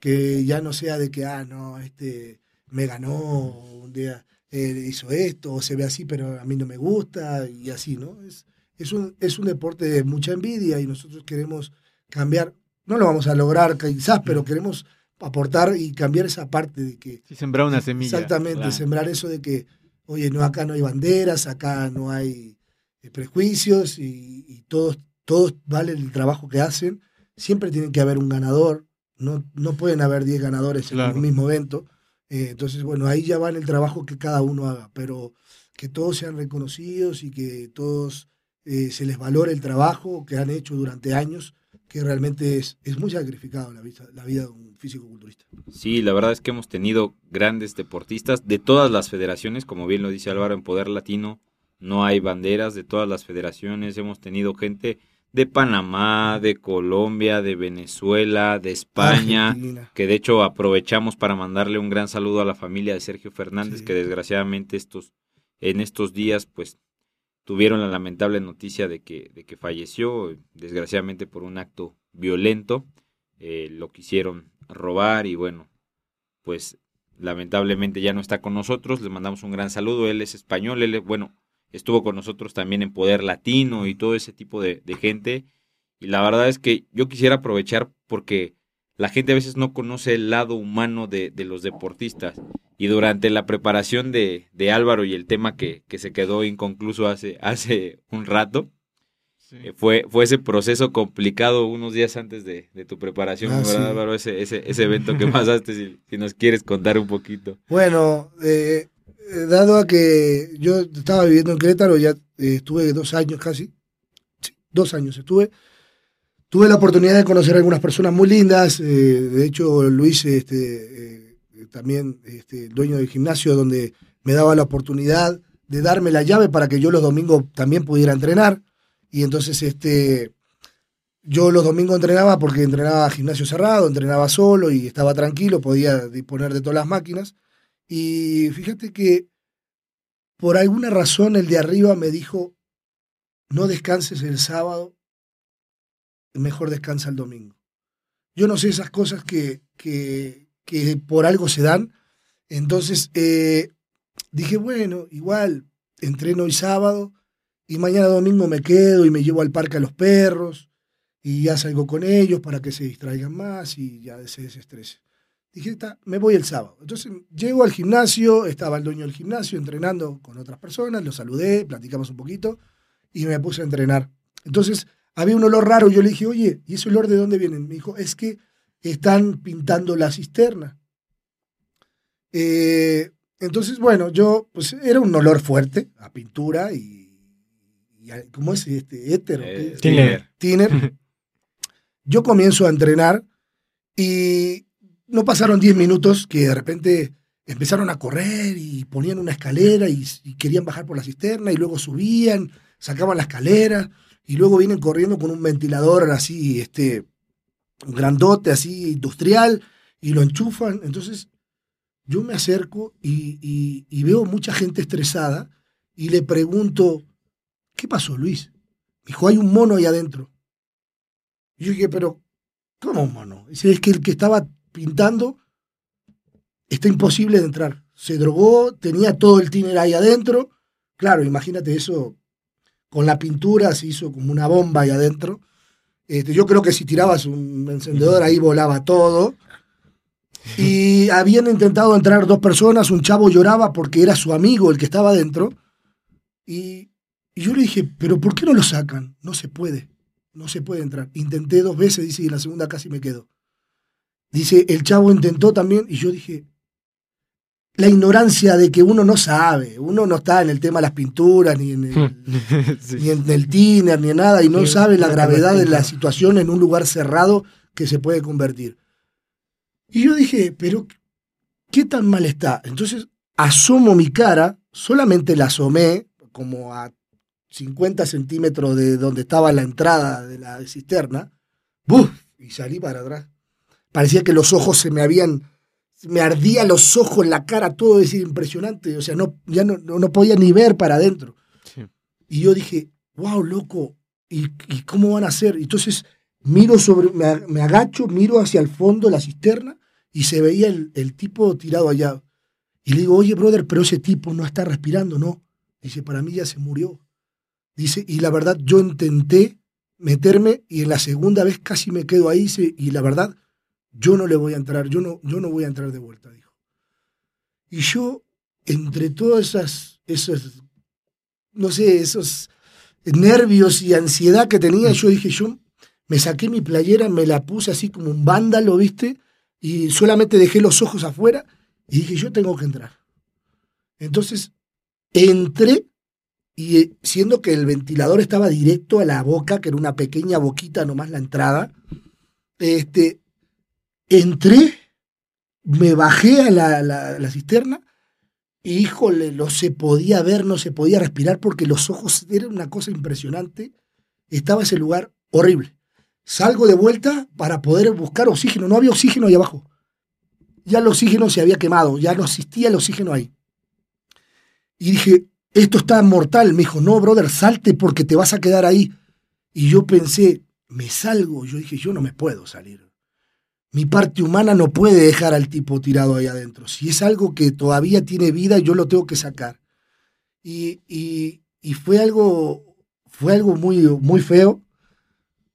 que ya no sea de que, ah, no, este me ganó, un día eh, hizo esto, o se ve así, pero a mí no me gusta, y así, ¿no? Es, es, un, es un deporte de mucha envidia y nosotros queremos cambiar, no lo vamos a lograr quizás, pero queremos aportar y cambiar esa parte de que... Sí, sembrar una semilla. Exactamente, sembrar eso de que, oye, no, acá no hay banderas, acá no hay eh, prejuicios y, todos, todos valen el trabajo que hacen. Siempre tiene que haber un ganador, no, no pueden haber 10 ganadores en un mismo evento. Eh, entonces, bueno, ahí ya va el trabajo que cada uno haga, pero que todos sean reconocidos y que todos eh, se les valore el trabajo que han hecho durante años que realmente es, es muy sacrificado la vida, la vida de un físico-culturista. Sí, la verdad es que hemos tenido grandes deportistas de todas las federaciones, como bien lo dice Álvaro, en Poder Latino no hay banderas de todas las federaciones, hemos tenido gente de Panamá, de Colombia, de Venezuela, de España, que de hecho aprovechamos para mandarle un gran saludo a la familia de Sergio Fernández, que desgraciadamente estos, en estos días pues tuvieron la lamentable noticia de que, de que falleció, desgraciadamente por un acto violento. Eh, lo quisieron robar y bueno, pues lamentablemente ya no está con nosotros. Le mandamos un gran saludo. Él es español, él, bueno, estuvo con nosotros también en Poder Latino y todo ese tipo de, de gente. Y la verdad es que yo quisiera aprovechar porque la gente a veces no conoce el lado humano de, de los deportistas y durante la preparación de, de Álvaro y el tema que, que, se quedó inconcluso hace, hace un rato, eh, fue, fue ese proceso complicado unos días antes de, de tu preparación, ah, ¿verdad, Álvaro? Ese, ese, ese, evento que pasaste, si, si, nos quieres contar un poquito. Bueno, eh, dado a que yo estaba viviendo en Querétaro, ya estuve dos años casi, dos años estuve, tuve la oportunidad de conocer a algunas personas muy lindas, de hecho Luis este, también este, dueño del gimnasio, donde me daba la oportunidad de darme la llave para que yo los domingos también pudiera entrenar. Y entonces este, yo los domingos entrenaba porque entrenaba gimnasio cerrado, entrenaba solo y estaba tranquilo, podía disponer de todas las máquinas. Y fíjate que por alguna razón el de arriba me dijo, no descanses el sábado, mejor descansa el domingo. Yo no sé esas cosas que, que, que por algo se dan. Entonces eh, dije, bueno, igual entreno hoy sábado y mañana domingo me quedo y me llevo al parque a los perros y ya salgo con ellos para que se distraigan más y ya se desestrese. Dije, me voy el sábado. Entonces llego al gimnasio, estaba el dueño del gimnasio entrenando con otras personas, lo saludé, platicamos un poquito y me puse a entrenar. Entonces había un olor raro, yo le dije, oye, ¿y ese olor de dónde viene? Me dijo, es que están pintando la cisterna. Eh, entonces, bueno, yo, pues era un olor fuerte a pintura y, ¿cómo es este? Éter. Eh, tiner. Yo comienzo a entrenar y no pasaron 10 minutos que de repente empezaron a correr y ponían una escalera y, querían bajar por la cisterna y luego subían, sacaban la escalera y luego vienen corriendo con un ventilador así, este, grandote, así, industrial, y lo enchufan. Entonces, yo me acerco y, veo mucha gente estresada y le pregunto, ¿qué pasó, Luis? Dijo, hay un mono ahí adentro. Y yo dije, pero, ¿cómo un mono? Dice, es que el que estaba pintando está imposible de entrar. Se drogó, tenía todo el tiner ahí adentro. Claro, imagínate eso, con la pintura se hizo como una bomba ahí adentro. Este, yo creo que si tirabas un encendedor ahí volaba todo. Y habían intentado entrar dos personas, un chavo lloraba porque era su amigo el que estaba adentro. Y, y, yo le dije, pero ¿por qué no lo sacan? No se puede, no se puede entrar. Intenté dos veces, dice, y la segunda casi me quedo. Dice, el chavo intentó también, y yo dije, la ignorancia de que uno no sabe, uno no está en el tema de las pinturas, ni en el, ni en el tiner, ni en nada, y no sabe la gravedad de la situación en un lugar cerrado que se puede convertir. Y yo dije, pero ¿qué tan mal está? Entonces asomo mi cara, solamente la asomé como a 50 centímetros de donde estaba la entrada de la cisterna, ¡buf! y salí para atrás. Parecía que los ojos se me habían me ardía los ojos, la cara, todo, decir, impresionante. O sea, no, ya no, no, podía ni ver para adentro. Y yo dije, wow, loco, ¿y, cómo van a hacer? Entonces miro sobre, me, agacho, miro hacia el fondo de la cisterna y se veía el, el, tipo tirado allá. Y le digo, oye, brother, pero ese tipo no está respirando, ¿no? Dice, para mí ya se murió. Dice, y la verdad, yo intenté meterme y en la segunda vez casi me quedo ahí, y la verdad, yo no le voy a entrar, yo no, yo no voy a entrar de vuelta, dijo. Y yo, entre todas esas, esas, no sé, esos nervios y ansiedad que tenía, yo dije, yo me saqué mi playera, me la puse así como un vándalo, ¿viste? Y solamente dejé los ojos afuera y dije, yo tengo que entrar. Entonces, entré y eh, siendo que el ventilador estaba directo a la boca, que era una pequeña boquita nomás la entrada, este, entré, me bajé a la, cisterna y híjole, no se podía ver, no se podía respirar porque los ojos eran una cosa impresionante. Estaba ese lugar horrible. Salgo de vuelta para poder buscar oxígeno. No había oxígeno ahí abajo. Ya el oxígeno se había quemado, ya no existía el oxígeno ahí. Y dije, esto está mortal. Me dijo, no, brother, salte porque te vas a quedar ahí. Y yo pensé, me salgo. Yo dije, yo no me puedo salir mi parte humana no puede dejar al tipo tirado ahí adentro. Si es algo que todavía tiene vida, yo lo tengo que sacar. Y, y, fue algo, fue algo muy, muy feo,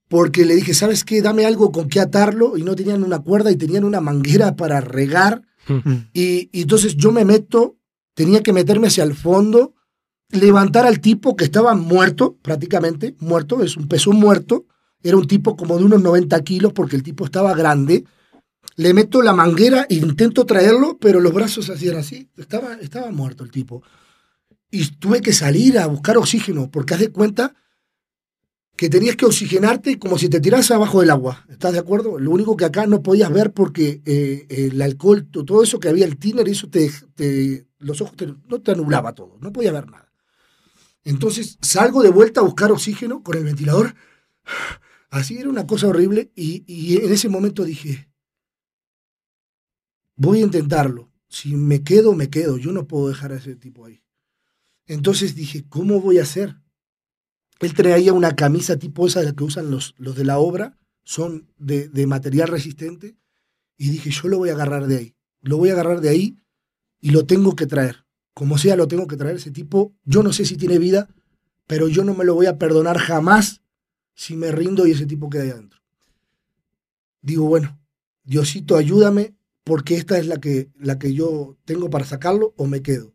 porque le dije, ¿sabes qué? Dame algo con que atarlo. Y no tenían una cuerda y tenían una manguera para regar. y, y entonces yo me meto, tenía que meterme hacia el fondo, levantar al tipo que estaba muerto, prácticamente, muerto, es un peso muerto era un tipo como de unos 90 kilos porque el tipo estaba grande. Le meto la manguera intento traerlo, pero los brazos hacían así. Estaba, estaba muerto el tipo. Y tuve que salir a buscar oxígeno, porque haz de cuenta que tenías que oxigenarte como si te tiras abajo del agua. ¿Estás de acuerdo? Lo único que acá no podías ver porque eh, el alcohol, todo eso que había, el tiner, eso te, los ojos no te anublaba todo, no podía ver nada. Entonces salgo de vuelta a buscar oxígeno con el ventilador Así era una cosa horrible y, en ese momento dije, voy a intentarlo. Si me quedo, me quedo. Yo no puedo dejar a ese tipo ahí. Entonces dije, ¿cómo voy a hacer? Él traía una camisa tipo esa la que usan los, los de la obra, son de, de, material resistente, y dije, yo lo voy a agarrar de ahí. Lo voy a agarrar de ahí y lo tengo que traer. Como sea, lo tengo que traer. Ese tipo, yo no sé si tiene vida, pero yo no me lo voy a perdonar jamás si me rindo y ese tipo queda ahí adentro. Digo, bueno, Diosito, ayúdame porque esta es la que, la que yo tengo para sacarlo o me quedo.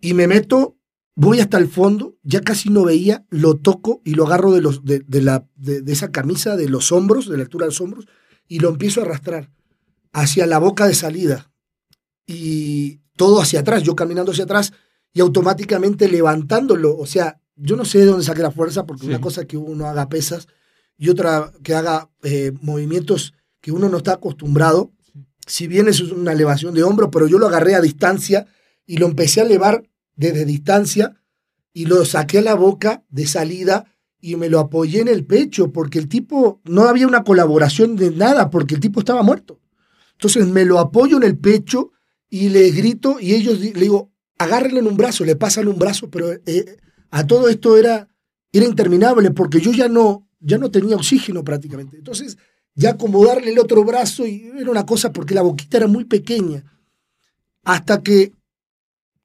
Y me meto, voy hasta el fondo, ya casi no veía, lo toco y lo agarro de, los, de, la, de, esa camisa, de los hombros, de la altura de los hombros, y lo empiezo a arrastrar hacia la boca de salida. Y todo hacia atrás, yo caminando hacia atrás y automáticamente levantándolo, o sea, yo no sé de dónde saqué la fuerza, porque una cosa es que uno haga pesas y otra que haga eh, movimientos que uno no está acostumbrado. Si bien es una elevación de hombro, pero yo lo agarré a distancia y lo empecé a elevar desde distancia y lo saqué a la boca de salida y me lo apoyé en el pecho porque el tipo, no había una colaboración de nada porque el tipo estaba muerto. Entonces me lo apoyo en el pecho y le grito y ellos le digo, agárrenle en un brazo, le pasan un brazo, pero eh, a todo esto era, era interminable porque yo ya no, ya no tenía oxígeno prácticamente. Entonces ya acomodarle el otro brazo y era una cosa porque la boquita era muy pequeña. Hasta que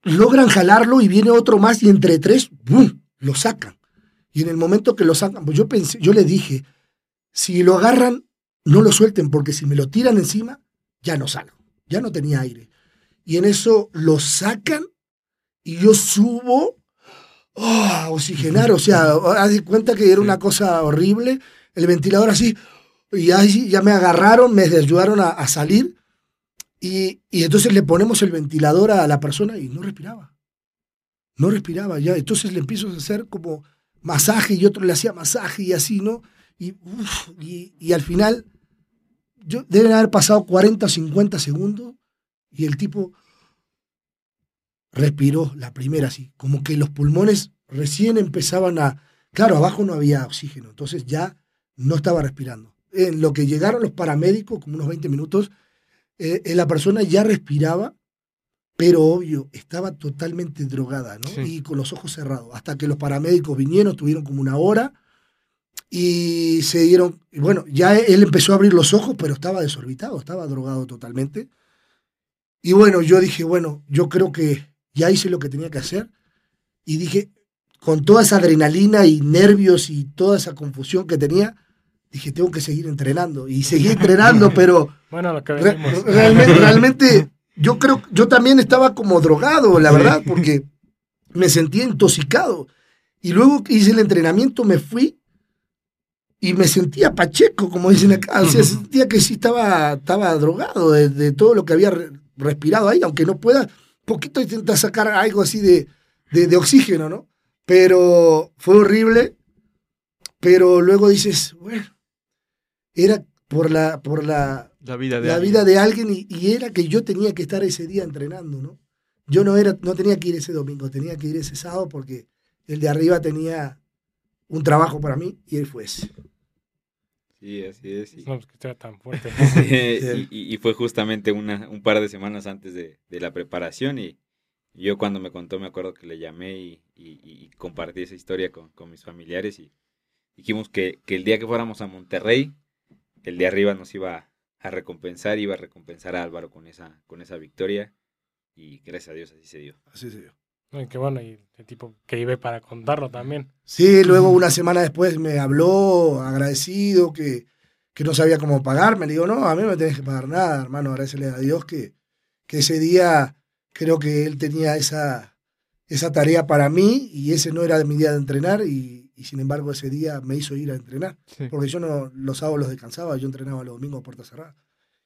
logran jalarlo y viene otro más y entre tres, ¡bum! lo sacan. Y en el momento que lo sacan, pues yo pensé, yo le dije, si lo agarran, no lo suelten, porque si me lo tiran encima, ya no salgo, ya no tenía aire. Y en eso lo sacan y yo subo oh, oxigenar, o sea, haz de cuenta que era una cosa horrible, el ventilador así, y ahí ya me agarraron, me ayudaron a, salir, y, y, entonces le ponemos el ventilador a la persona y no respiraba. No respiraba ya. Entonces le empiezo a hacer como masaje y otro le hacía masaje y así, ¿no? Y, y, al final, yo, deben haber pasado 40 o 50 segundos y el tipo respiró la primera así, como que los pulmones recién empezaban a... Claro, abajo no había oxígeno, entonces ya no estaba respirando. En lo que llegaron los paramédicos, como unos 20 minutos, eh, eh, la persona ya respiraba, pero obvio, estaba totalmente drogada, ¿no? Y con los ojos cerrados. Hasta que los paramédicos vinieron, tuvieron como una hora y se dieron, bueno, ya él empezó a abrir los ojos, pero estaba desorbitado, estaba drogado totalmente. Y bueno, yo dije, bueno, yo creo que ya hice lo que tenía que hacer. Y dije, con toda esa adrenalina y nervios y toda esa confusión que tenía, dije, tengo que seguir entrenando. Y seguí entrenando, pero bueno, lo que realmente, realmente yo creo, yo también estaba como drogado, la verdad, porque me sentía intoxicado. Y luego que hice el entrenamiento, me fui y me sentía pacheco, como dicen acá. O sea, sentía que sí estaba, estaba drogado de, todo lo que había respirado ahí, aunque no pueda, poquito intenta sacar algo así de, de, oxígeno, ¿no? Pero fue horrible. Pero luego dices, bueno, era por la, por la, la vida de la alguien, vida de alguien y, era que yo tenía que estar ese día entrenando, ¿no? Yo no, era, no tenía que ir ese domingo, tenía que ir ese sábado porque el de arriba tenía un trabajo para mí y él fue ese. Sí, así es. No, pues que sea tan fuerte. y, fue justamente una, un par de semanas antes de, la preparación y yo cuando me contó me acuerdo que le llamé y, compartí esa historia con, mis familiares y dijimos que, que, el día que fuéramos a Monterrey, el de arriba nos iba a recompensar, iba a recompensar a Álvaro con esa, con esa victoria. Y gracias a Dios así se dio. Así se dio. Qué bueno, y el tipo que iba para contarlo también. Sí, luego una semana después me habló agradecido que, que no sabía cómo pagarme. Le digo, no, a mí no me tenés que pagar nada, hermano. Agradecele a Dios que, que ese día creo que él tenía esa, esa tarea para mí y ese no era mi día de entrenar y, y sin embargo ese día me hizo ir a entrenar, porque yo no los sábados los descansaba, yo entrenaba los domingos a puerta cerrada.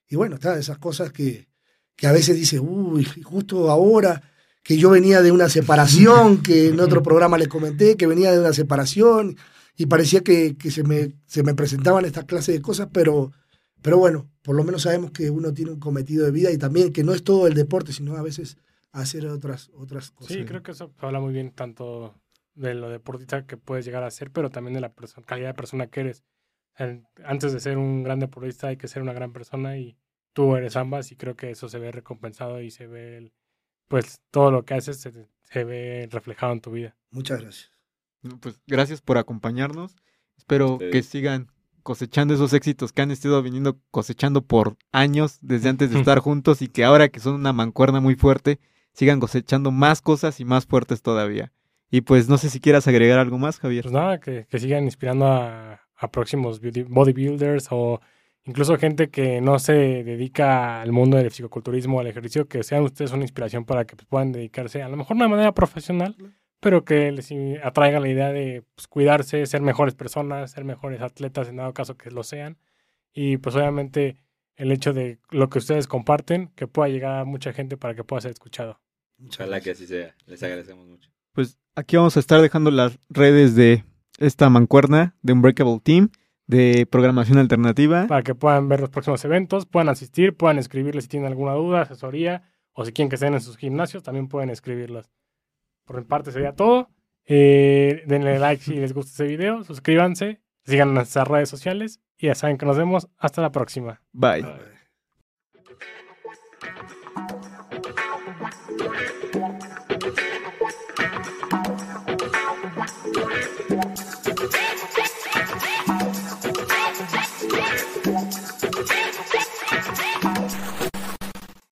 Y bueno, está esas cosas que, que a veces dices, uy, justo ahora que yo venía de una separación, que en otro programa les comenté, que venía de una separación, y parecía que, que se, me, se me presentaban estas clases de cosas, pero, pero bueno, por lo menos sabemos que uno tiene un cometido de vida y también que no es todo el deporte, sino a veces hacer otras, otras cosas. Sí, creo que eso habla muy bien tanto de lo deportista que puedes llegar a ser, pero también de la calidad de persona que eres. Antes de ser un gran deportista hay que ser una gran persona y tú eres ambas y creo que eso se ve recompensado y se ve, pues todo lo que haces se, ve reflejado en tu vida. Muchas gracias. Pues gracias por acompañarnos. Espero que sigan cosechando esos éxitos que han estado viniendo cosechando por años desde antes de estar juntos y que ahora que son una mancuerna muy fuerte, sigan cosechando más cosas y más fuertes todavía. Y pues no sé si quieras agregar algo más, Javier. Pues nada, que, sigan inspirando a, próximos bodybuilders o incluso gente que no se dedica al mundo del psicoculturismo al ejercicio, que sean ustedes una inspiración para que pues, puedan dedicarse a lo mejor de una manera profesional, pero que les atraiga la idea de pues, cuidarse, ser mejores personas, ser mejores atletas en dado caso que lo sean. Y pues obviamente el hecho de lo que ustedes comparten, que pueda llegar a mucha gente para que pueda ser escuchado. Ojalá que así sea. Les agradecemos mucho. Pues aquí vamos a estar dejando las redes de esta mancuerna de Unbreakable Team de programación alternativa. Para que puedan ver los próximos eventos, puedan asistir, puedan escribirles si tienen alguna duda, asesoría, o si quieren que estén en sus gimnasios, también pueden escribirlas. Por mi parte sería todo. Eh, denle like si les gusta este video, suscríbanse, sigan nuestras redes sociales y ya saben que nos vemos. Hasta la próxima. Bye.